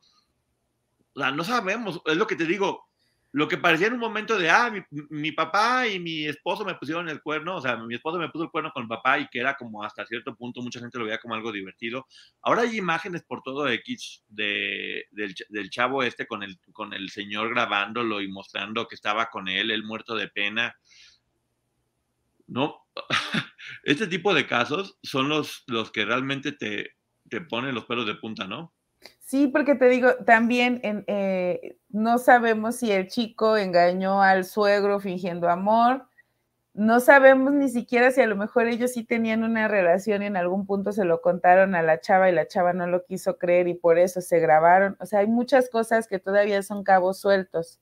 o sea, no sabemos, es lo que te digo, lo que parecía en un momento de, ah, mi, papá y mi esposo me pusieron el cuerno, o sea, mi esposo me puso el cuerno con el papá y que era como hasta cierto punto, mucha gente lo veía como algo divertido. Ahora hay imágenes por todo X de, del, chavo este con el, con el señor grabándolo y mostrando que estaba con él, él muerto de pena. No, *laughs* este tipo de casos son los, los que realmente te, te ponen los pelos de punta, ¿no? Sí, porque te digo, también eh, no sabemos si el chico engañó al suegro fingiendo amor, no sabemos ni siquiera si a lo mejor ellos sí tenían una relación y en algún punto se lo contaron a la chava y la chava no lo quiso creer y por eso se grabaron. O sea, hay muchas cosas que todavía son cabos sueltos.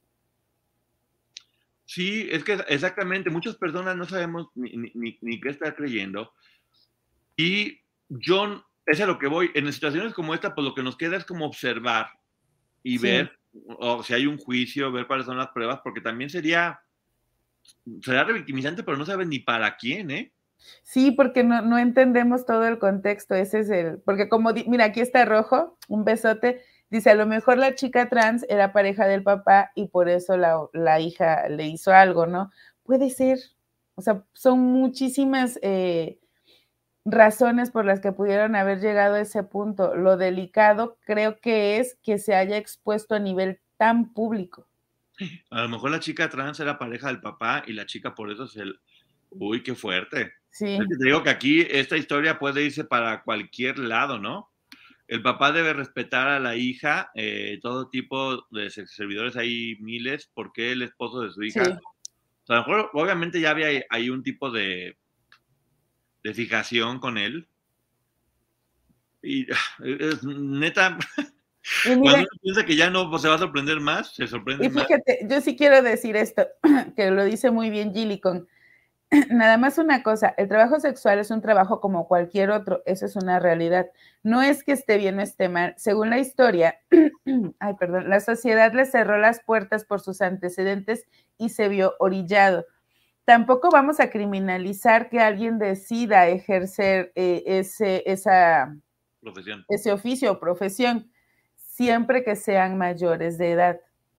Sí, es que exactamente, muchas personas no sabemos ni, ni qué está creyendo. Y John es a lo que voy. En situaciones como esta, pues lo que nos queda es como observar y ver o si hay un juicio, ver cuáles son las pruebas, porque también sería, sería revictimizante, pero no sabes ni para quién, ¿eh? Sí, porque no, no entendemos todo el contexto, ese es el, porque como, mira, aquí está rojo, un besote, dice, a lo mejor la chica trans era pareja del papá y por eso la, la hija le hizo algo, ¿no? Puede ser, o sea, son muchísimas eh, razones por las que pudieron haber llegado a ese punto. Lo delicado creo que es que se haya expuesto a nivel tan público. A lo mejor la chica trans era pareja del papá y la chica por eso es el... Uy, qué fuerte. Sí. te digo que aquí esta historia puede irse para cualquier lado, ¿no? El papá debe respetar a la hija, eh, todo tipo de servidores hay miles, porque el esposo de su hija... a lo mejor, obviamente ya había ahí un tipo de de fijación con él. Y *laughs* es neta, *laughs* cuando uno piensa que ya no se va a sorprender más, se sorprende y fíjate, yo sí quiero decir esto, *clears throat* que lo dice muy bien Gillicon. *clears throat* nada más una cosa, el trabajo sexual es un trabajo como cualquier otro, eso es una realidad. No es que esté bien o esté mal. Según la historia, *clears throat* ay, perdón, la sociedad le cerró las puertas por sus antecedentes y se vio orillado. Tampoco vamos a criminalizar que alguien decida ejercer eh, ese, esa, ese oficio o profesión, siempre que sean mayores de edad.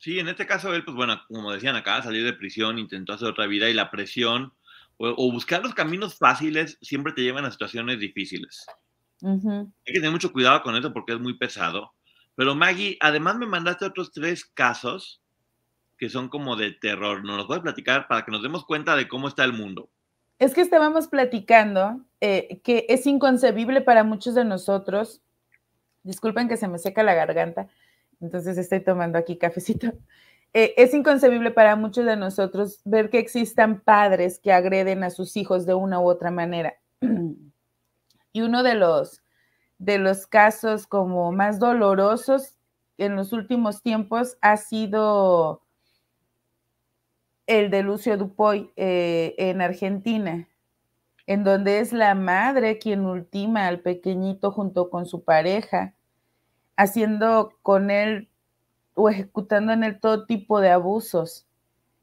Sí, en este caso él, pues bueno, como decían acá, salir de prisión, intentó hacer otra vida y la presión o, buscar los caminos fáciles siempre te llevan a situaciones difíciles. Hay que tener mucho cuidado con eso porque es muy pesado. Pero Maggie, además me mandaste otros tres casos que son como de terror. ¿Nos los puedes platicar para que nos demos cuenta de cómo está el mundo? Es que estábamos platicando eh, que es inconcebible para muchos de nosotros, disculpen que se me seca la garganta, entonces estoy tomando aquí cafecito. Eh, es inconcebible para muchos de nosotros ver que existan padres que agreden a sus hijos de una u otra manera. *clears throat* Y uno de los, de los casos como más dolorosos en los últimos tiempos ha sido el de Lucio Dupoy eh, en Argentina, en donde es la madre quien ultima al pequeñito junto con su pareja haciendo con él o ejecutando en él todo tipo de abusos.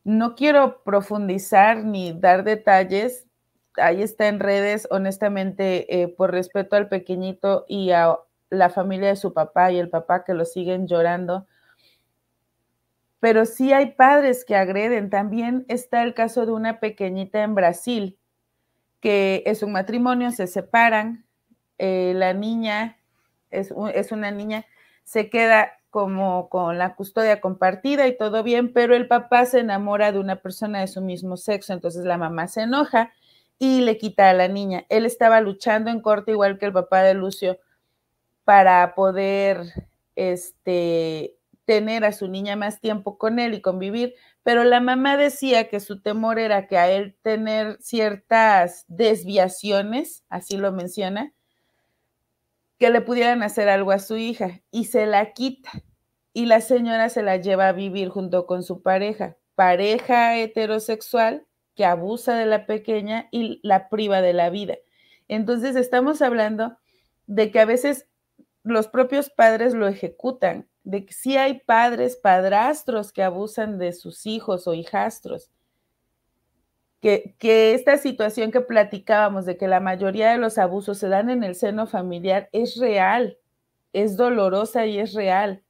No quiero profundizar ni dar detalles, ahí está en redes, honestamente, eh, por respeto al pequeñito y a la familia de su papá y el papá que lo siguen llorando. Pero sí hay padres que agreden. También está el caso de una pequeñita en Brasil, que es un matrimonio, se separan, eh, la niña es, es una niña, se queda como con la custodia compartida y todo bien, pero el papá se enamora de una persona de su mismo sexo, entonces la mamá se enoja y le quita a la niña. Él estaba luchando en corte igual que el papá de Lucio para poder este tener a su niña más tiempo con él y convivir, pero la mamá decía que su temor era que a él tener ciertas desviaciones, así lo menciona, que le pudieran hacer algo a su hija y se la quita y la señora se la lleva a vivir junto con su pareja, pareja heterosexual que abusa de la pequeña y la priva de la vida. Entonces estamos hablando de que a veces los propios padres lo ejecutan, de que sí hay padres, padrastros que abusan de sus hijos o hijastros que, esta situación que platicábamos de que la mayoría de los abusos se dan en el seno familiar es real, es dolorosa y es real.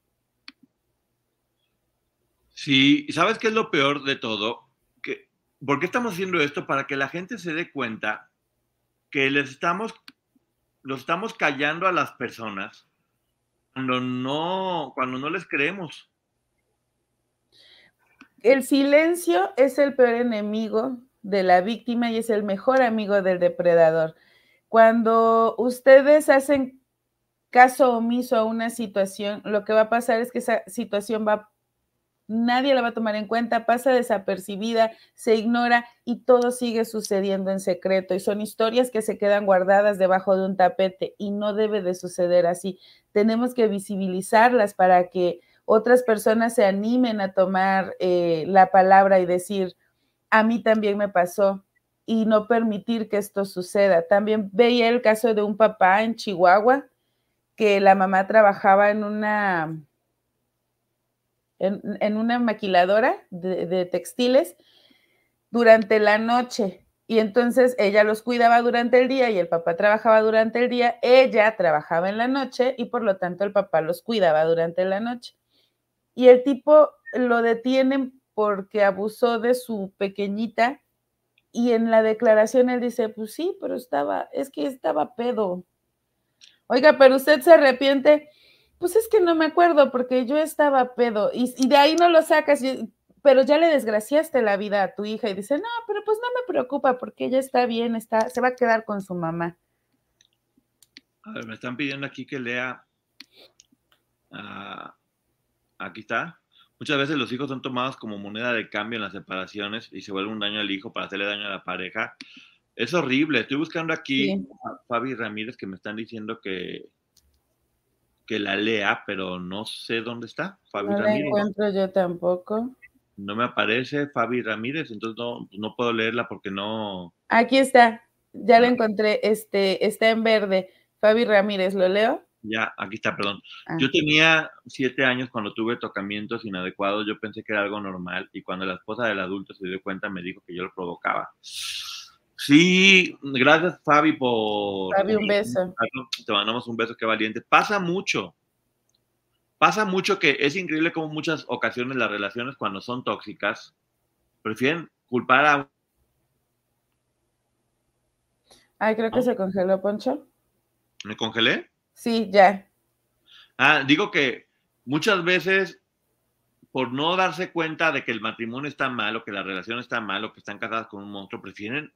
Sí, ¿sabes qué es lo peor de todo? Que, ¿Por qué estamos haciendo esto? Para que la gente se dé cuenta que les estamos, los estamos callando a las personas cuando no, cuando no les creemos. El silencio es el peor enemigo de la víctima y es el mejor amigo del depredador. Cuando ustedes hacen caso omiso a una situación, lo que va a pasar es que esa situación va, nadie la va a tomar en cuenta, pasa desapercibida, se ignora y todo sigue sucediendo en secreto. Y son historias que se quedan guardadas debajo de un tapete y no debe de suceder así. Tenemos que visibilizarlas para que otras personas se animen a tomar eh, la palabra y decir, a mí también me pasó y no permitir que esto suceda. También veía el caso de un papá en Chihuahua que la mamá trabajaba en una en, una maquiladora de, de, textiles durante la noche y entonces ella los cuidaba durante el día y el papá trabajaba durante el día, ella trabajaba en la noche y por lo tanto el papá los cuidaba durante la noche. Y el tipo lo detienen porque abusó de su pequeñita y en la declaración él dice, pues sí, pero estaba, es que estaba pedo. Oiga, pero usted se arrepiente, pues es que no me acuerdo porque yo estaba pedo y, de ahí no lo sacas, pero ya le desgraciaste la vida a tu hija y dice, no, pero pues no me preocupa porque ella está bien, está, se va a quedar con su mamá. A ver, me están pidiendo aquí que lea. ah, aquí está. Muchas veces los hijos son tomados como moneda de cambio en las separaciones y se vuelve un daño al hijo para hacerle daño a la pareja. Es horrible. Estoy buscando aquí a Fabi Ramírez que me están diciendo que, que la lea, pero no sé dónde está. Fabi No la Ramírez. encuentro yo tampoco. No me aparece Fabi Ramírez, entonces no, pues no puedo leerla porque no. Aquí está, ya la encontré, este, está en verde. Fabi Ramírez, ¿lo leo? Ya, aquí está, perdón. Ah. Yo tenía siete años cuando tuve tocamientos inadecuados. Yo pensé que era algo normal y cuando la esposa del adulto se dio cuenta me dijo que yo lo provocaba. Sí, gracias Fabi por... Fabi, un beso. Te mandamos un beso, qué valiente. Pasa mucho. Pasa mucho que es increíble como muchas ocasiones las relaciones cuando son tóxicas prefieren culpar a... Ay, creo que ¿No? se congeló, Poncho. ¿Me congelé? Sí, ya. Ah, digo que muchas veces por no darse cuenta de que el matrimonio está mal o que la relación está mal o que están casadas con un monstruo, prefieren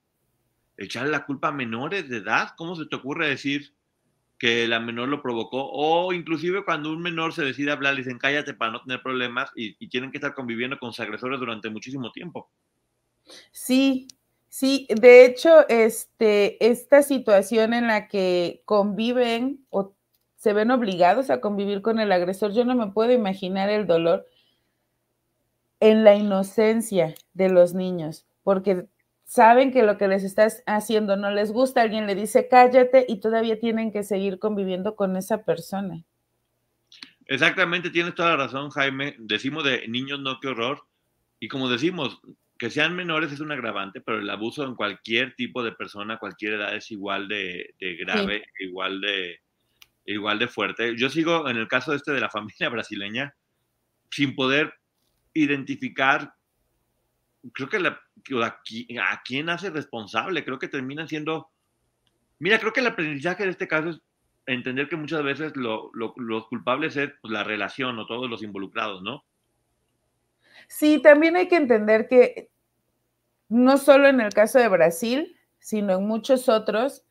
echarle la culpa a menores de edad. ¿Cómo se te ocurre decir que la menor lo provocó? O inclusive cuando un menor se decide hablar, dicen cállate para no tener problemas y, y tienen que estar conviviendo con sus agresores durante muchísimo tiempo. Sí, sí. De hecho, este, esta situación en la que conviven o se ven obligados a convivir con el agresor, yo no me puedo imaginar el dolor en la inocencia de los niños, porque saben que lo que les estás haciendo no les gusta, alguien le dice cállate y todavía tienen que seguir conviviendo con esa persona. Exactamente, tienes toda la razón, Jaime. Decimos de niños no, qué horror. Y como decimos, que sean menores es un agravante, pero el abuso en cualquier tipo de persona, cualquier edad, es igual de, de grave, igual, de, igual de fuerte. Yo sigo en el caso este de la *laughs* familia brasileña, sin poder identificar, creo que la, a, qui- a quién hace responsable, creo que terminan siendo... Mira, creo que el aprendizaje de este caso es entender que muchas veces lo, lo- los culpables es pues, la relación o todos los involucrados, ¿no? Sí, también hay que entender que no solo en el caso de Brasil, sino en muchos otros,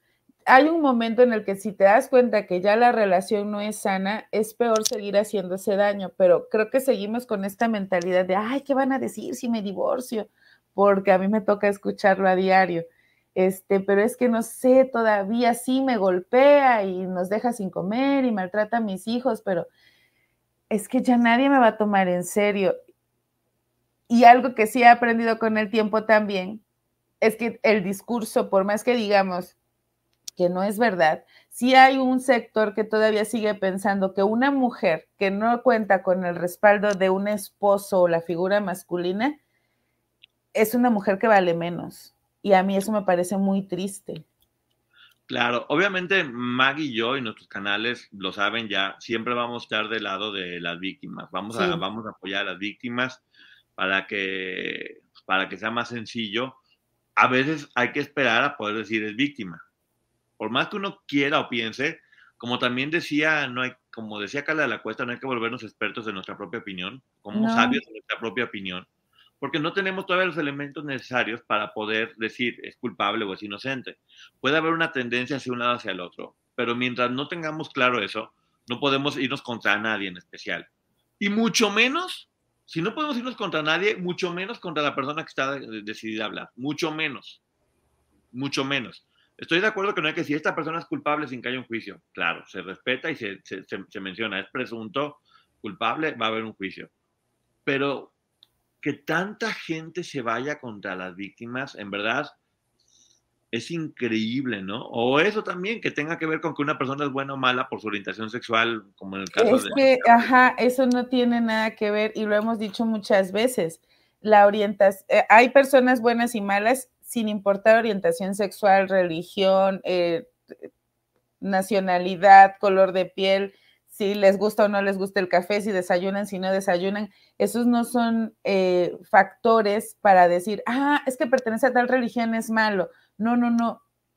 hay un momento en el que si te das cuenta que ya la relación no es sana, es peor seguir haciéndose daño, pero creo que seguimos con esta mentalidad de, ay, ¿qué van a decir si me divorcio? Porque a mí me toca escucharlo a diario. Este, pero es que no sé, todavía sí me golpea y nos deja sin comer y maltrata a mis hijos, pero es que ya nadie me va a tomar en serio. Y algo que sí he aprendido con el tiempo también es que el discurso, por más que digamos que no es verdad, sí hay un sector que todavía sigue pensando que una mujer que no cuenta con el respaldo de un esposo o la figura masculina es una mujer que vale menos. Y a mí eso me parece muy triste. Claro, obviamente Maggie y yo y nuestros canales lo saben ya, siempre vamos a estar del lado de las víctimas, vamos, a, vamos a apoyar a las víctimas para que, para que sea más sencillo. A veces hay que esperar a poder decir es víctima. Por más que uno quiera o piense, como también decía, no hay, como decía Carla de la Cuesta, no hay que volvernos expertos en nuestra propia opinión, como No. sabios en nuestra propia opinión, porque no tenemos todavía los elementos necesarios para poder decir es culpable o es inocente. Puede haber una tendencia hacia un lado hacia el otro, pero mientras no tengamos claro eso, no podemos irnos contra nadie en especial. Y mucho menos, si no podemos irnos contra nadie, mucho menos contra la persona que está de- decidida a hablar, mucho menos, mucho menos. Estoy de acuerdo que no hay que decir esta persona es culpable sin que haya un juicio. Claro, se respeta y se- se menciona, es presunto culpable, va a haber un juicio. Pero que tanta gente se vaya contra las víctimas, en verdad, es increíble, ¿no? O eso también, que tenga que ver con que una persona es buena o mala por su orientación sexual, como en el caso Es de... que, ajá, eso no tiene nada que ver y lo hemos dicho muchas veces. La orientación, hay personas buenas y malas sin importar orientación sexual, religión, eh, nacionalidad, color de piel, si les gusta o no les gusta el café, si desayunan, si no desayunan. Esos no son eh, factores para decir, ah, es que pertenece a tal religión, es malo. No, no, no.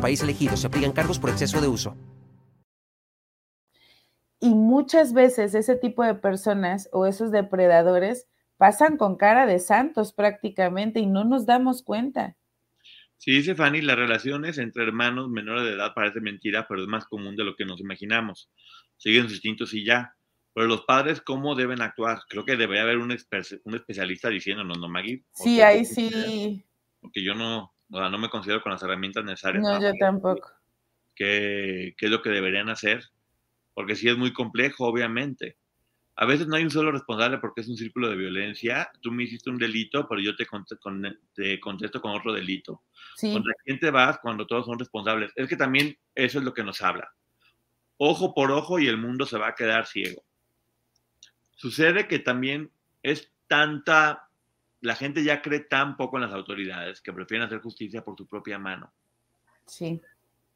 país elegido. Se aplican cargos por exceso de uso. Y muchas veces ese tipo de personas o esos depredadores pasan con cara de santos prácticamente y no nos damos cuenta. Sí, dice Fanny, las relaciones entre hermanos menores de edad parece mentira, pero es más común de lo que nos imaginamos. Siguen sus instintos y ya. Pero los padres, ¿cómo deben actuar? Creo que debería haber un, un especialista diciéndonos, ¿no, Maggie? Sí, ahí sí. Porque yo no, no me considero con las herramientas necesarias. No, yo tampoco. ¿Qué, ¿Qué es lo que deberían hacer? Porque sí es muy complejo, obviamente. A veces no hay un solo responsable porque es un círculo de violencia. Tú me hiciste un delito, pero yo te, te contesto con otro delito. Sí. ¿Contra quién te vas cuando todos son responsables? Es que también eso es lo que nos habla. Ojo por ojo y el mundo se va a quedar ciego. Sucede que también es tanta, la gente ya cree tan poco en las autoridades que prefieren hacer justicia por su propia mano. Sí.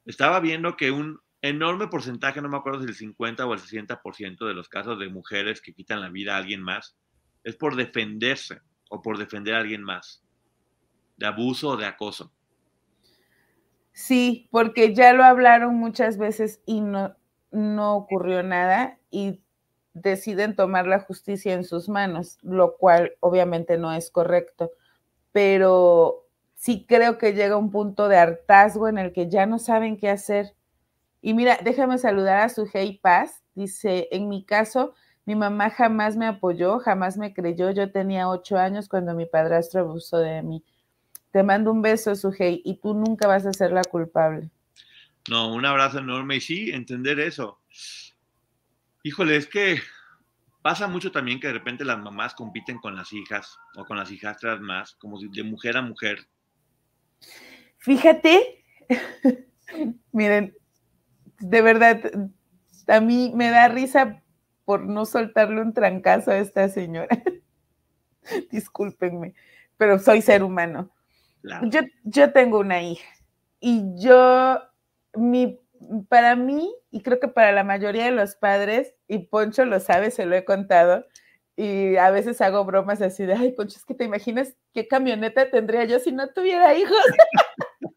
Estaba viendo que un enorme porcentaje, no me acuerdo si el 50 o el 60% de los casos de mujeres que quitan la vida a alguien más, es por defenderse o por defender a alguien más, de abuso o de acoso. Sí, porque ya lo hablaron muchas veces y no, no ocurrió nada y deciden tomar la justicia en sus manos, lo cual obviamente no es correcto, pero sí creo que llega un punto de hartazgo en el que ya no saben qué hacer y mira, déjame saludar a su Hey Paz. Dice, en mi caso, mi mamá jamás me apoyó, jamás me creyó. Yo tenía ocho años cuando mi padrastro abusó de mí. Te mando un beso, Sujei, y tú nunca vas a ser la culpable. No, un abrazo enorme y sí, entender eso. Híjole, es que pasa mucho también que de repente las mamás compiten con las hijas o con las hijastras más, como de mujer a mujer. Fíjate, *laughs* miren, de verdad, a mí me da risa por no soltarle un trancazo a esta señora. *laughs* Discúlpenme, pero soy ser humano. Yo, yo tengo una hija y yo, mi, para mí, y creo que para la mayoría de los padres, y Poncho lo sabe, se lo he contado, y a veces hago bromas así de, ay, Poncho, es que te imaginas qué camioneta tendría yo si no tuviera hijos.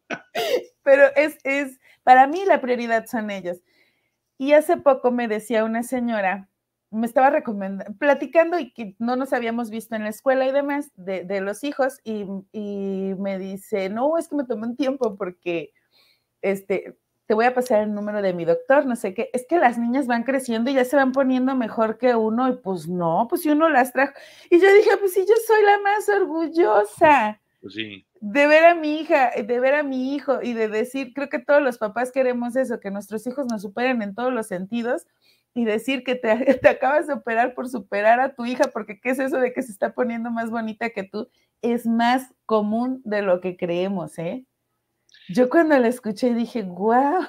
*laughs* Pero es, es, para mí la prioridad son ellos. Y hace poco me decía una señora, me estaba recomendando, platicando y que no nos habíamos visto en la escuela y demás de, los hijos y, me dice, no, es que me tomó un tiempo porque este, te voy a pasar el número de mi doctor, no sé qué, es que las niñas van creciendo y ya se van poniendo mejor que uno y pues no, pues si uno las trajo. Y yo dije, pues sí, yo soy la más orgullosa. Pues sí de ver a mi hija, de ver a mi hijo y de decir, creo que todos los papás queremos eso, que nuestros hijos nos superen en todos los sentidos y decir que te, *laughs* te, acabas de operar por superar a tu hija, porque ¿qué es eso de que se está poniendo más bonita que tú? Es más común de lo que creemos, ¿eh? Yo cuando la escuché dije, wow.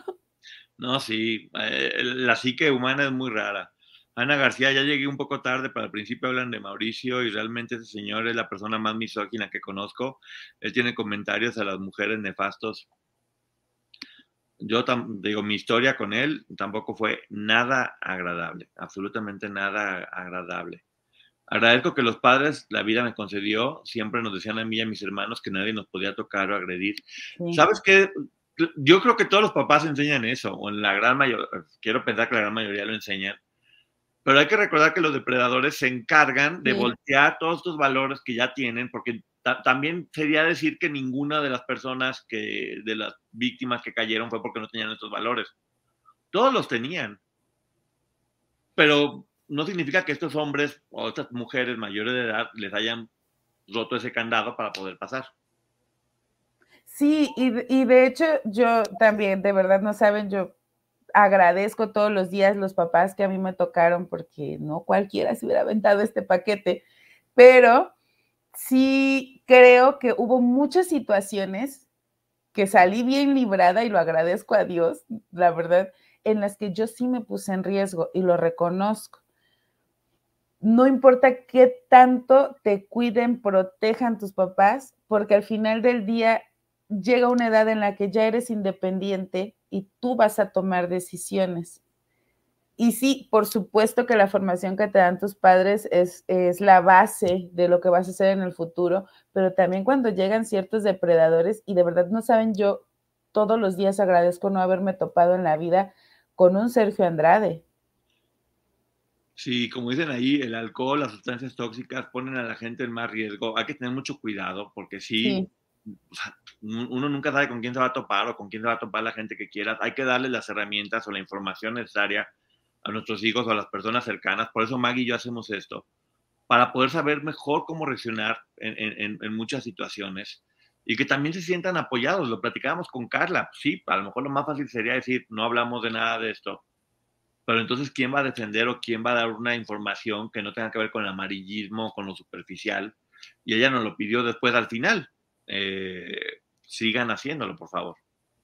No, sí, eh, la psique humana es muy rara. Ana García, ya llegué un poco tarde, pero al principio hablan de Mauricio y realmente ese señor es la persona más misógina que conozco. Él tiene comentarios a las mujeres nefastos. Yo digo, mi historia con él tampoco fue nada agradable, absolutamente nada agradable. Agradezco que los padres, la vida me concedió, siempre nos decían a mí y a mis hermanos que nadie nos podía tocar o agredir. ¿Sabes qué? Yo creo que todos los papás enseñan eso, o en la gran mayoría, quiero pensar que la gran mayoría lo enseñan pero hay que recordar que los depredadores se encargan de voltear todos estos valores que ya tienen, porque también sería decir que ninguna de las personas que, de las víctimas que cayeron fue porque no tenían estos valores. Todos los tenían. Pero no significa que estos hombres o estas mujeres mayores de edad les hayan roto ese candado para poder pasar. Sí, y, de hecho yo también, de verdad no saben, yo agradezco todos los días los papás que a mí me tocaron porque no cualquiera se hubiera aventado este paquete, pero sí creo que hubo muchas situaciones que salí bien librada y lo agradezco a Dios, la verdad, en las que yo sí me puse en riesgo y lo reconozco. No importa qué tanto te cuiden, protejan tus papás, porque al final del día llega una edad en la que ya eres independiente y tú vas a tomar decisiones. Y sí, por supuesto que la formación que te dan tus padres es, es, la base de lo que vas a hacer en el futuro, pero también cuando llegan ciertos depredadores y de verdad no saben, yo todos los días agradezco no haberme topado en la vida con un Sergio Andrade. Sí, como dicen ahí, el alcohol, las sustancias tóxicas ponen a la gente en más riesgo. Hay que tener mucho cuidado porque sí, sí. O sea, uno nunca sabe con quién se va a topar o con quién se va a topar la gente que quiera. Hay que darle las herramientas o la información necesaria a nuestros hijos o a las personas cercanas. Por eso Maggie y yo hacemos esto, para poder saber mejor cómo reaccionar en, en, en muchas situaciones y que también se sientan apoyados. Lo platicábamos con Carla. Sí, a lo mejor lo más fácil sería decir, no hablamos de nada de esto. Pero entonces, ¿quién va a defender o quién va a dar una información que no tenga que ver con el amarillismo, con lo superficial? Y ella nos lo pidió después al final. Eh, sigan haciéndolo, por favor.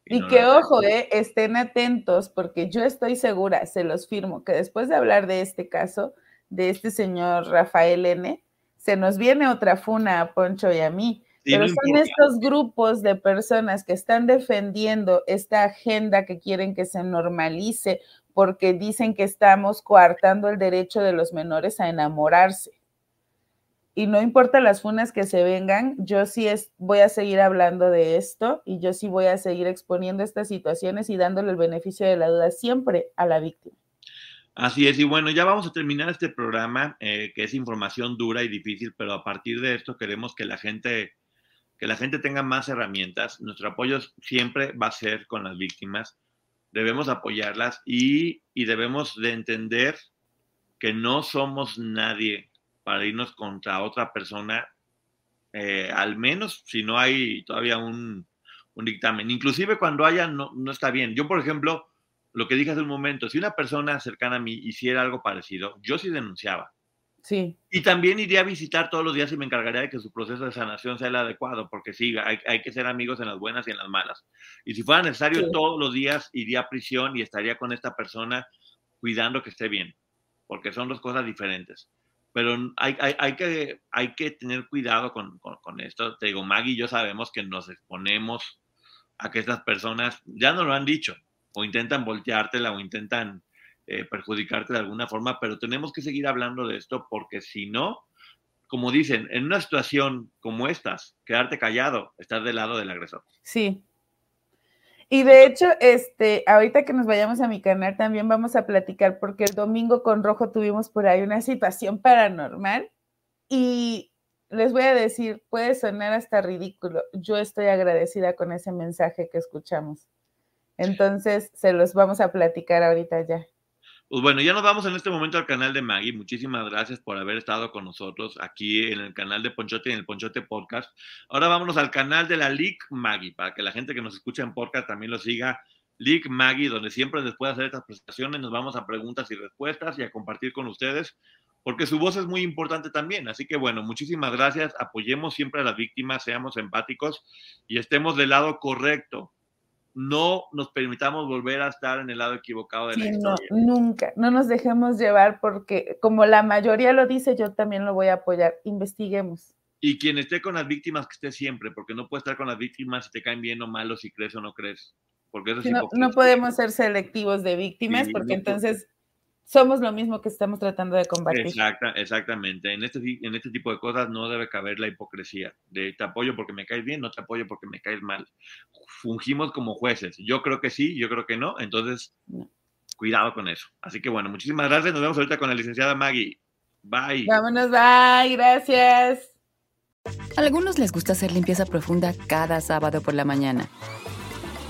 Y, no que ojo, eh, estén atentos, porque yo estoy segura, se los firmo, que después de hablar de este caso, de este señor Rafael N., se nos viene otra funa a Poncho y a mí. Sí, Pero no son importa. estos grupos de personas que están defendiendo esta agenda que quieren que se normalice porque dicen que estamos coartando el derecho de los menores a enamorarse. Y no importa las funas que se vengan, yo sí es, voy a seguir hablando de esto y yo sí voy a seguir exponiendo estas situaciones y dándole el beneficio de la duda siempre a la víctima. Así es, y bueno, ya vamos a terminar este programa, eh, que es información dura y difícil, pero a partir de esto queremos que la gente, que la gente tenga más herramientas. Nuestro apoyo siempre va a ser con las víctimas. Debemos apoyarlas y, y debemos de entender que no somos nadie para irnos contra otra persona, eh, al menos si no hay todavía un, un dictamen. Inclusive cuando haya, no, no, está bien. Yo, por ejemplo, lo que dije hace un momento, si una persona cercana a mí hiciera algo parecido, yo sí denunciaba. Sí. Y también iría a visitar todos los días y me encargaría de que su proceso de sanación sea el adecuado, porque sí, hay, hay que ser amigos en las buenas y en las malas. Y si fuera necesario, sí. todos los días iría a prisión y estaría con esta persona cuidando que esté bien, porque son dos cosas diferentes pero hay, hay, hay, que, hay que tener cuidado con, con, con, esto. Te digo, Maggie y yo sabemos que nos exponemos a que estas personas, ya nos lo han dicho, o intentan volteártela o intentan eh, perjudicarte de alguna forma, pero tenemos que seguir hablando de esto porque si no, como dicen, en una situación como estas, quedarte callado, estás del lado del agresor. Sí, y de hecho, este, ahorita que nos vayamos a mi canal también vamos a platicar porque el domingo con Rojo tuvimos por ahí una situación paranormal y les voy a decir, puede sonar hasta ridículo. Yo estoy agradecida con ese mensaje que escuchamos. Entonces, se los vamos a platicar ahorita ya. Pues bueno, ya nos vamos en este momento al canal de Maggie. Muchísimas gracias por haber estado con nosotros aquí en el canal de Ponchote y en el Ponchote Podcast. Ahora vámonos al canal de la League Maggie, para que la gente que nos escucha en podcast también lo siga. League Maggie, donde siempre después de hacer estas presentaciones nos vamos a preguntas y respuestas y a compartir con ustedes, porque su voz es muy importante también. Así que bueno, muchísimas gracias. Apoyemos siempre a las víctimas, seamos empáticos y estemos del lado correcto no nos permitamos volver a estar en el lado equivocado de sí, la historia. No, nunca, no nos dejemos llevar porque como la mayoría lo dice, yo también lo voy a apoyar. Investiguemos. Y quien esté con las víctimas, que esté siempre, porque no puede estar con las víctimas si te caen bien o mal, o si crees o no crees. Porque eso es no, no, podemos ser selectivos de víctimas, sí, porque no entonces somos lo mismo que estamos tratando de combatir. Exacta, exactamente. En este, en este tipo de cosas no debe caber la hipocresía de te apoyo porque me caes bien, no te apoyo porque me caes mal. Fungimos como jueces. Yo creo que sí, yo creo que no. Entonces, no. cuidado con eso. Así que bueno, muchísimas gracias. Nos vemos ahorita con la licenciada Maggie. Bye. Vámonos, bye. Gracias. A algunos les gusta hacer limpieza profunda cada sábado por la mañana.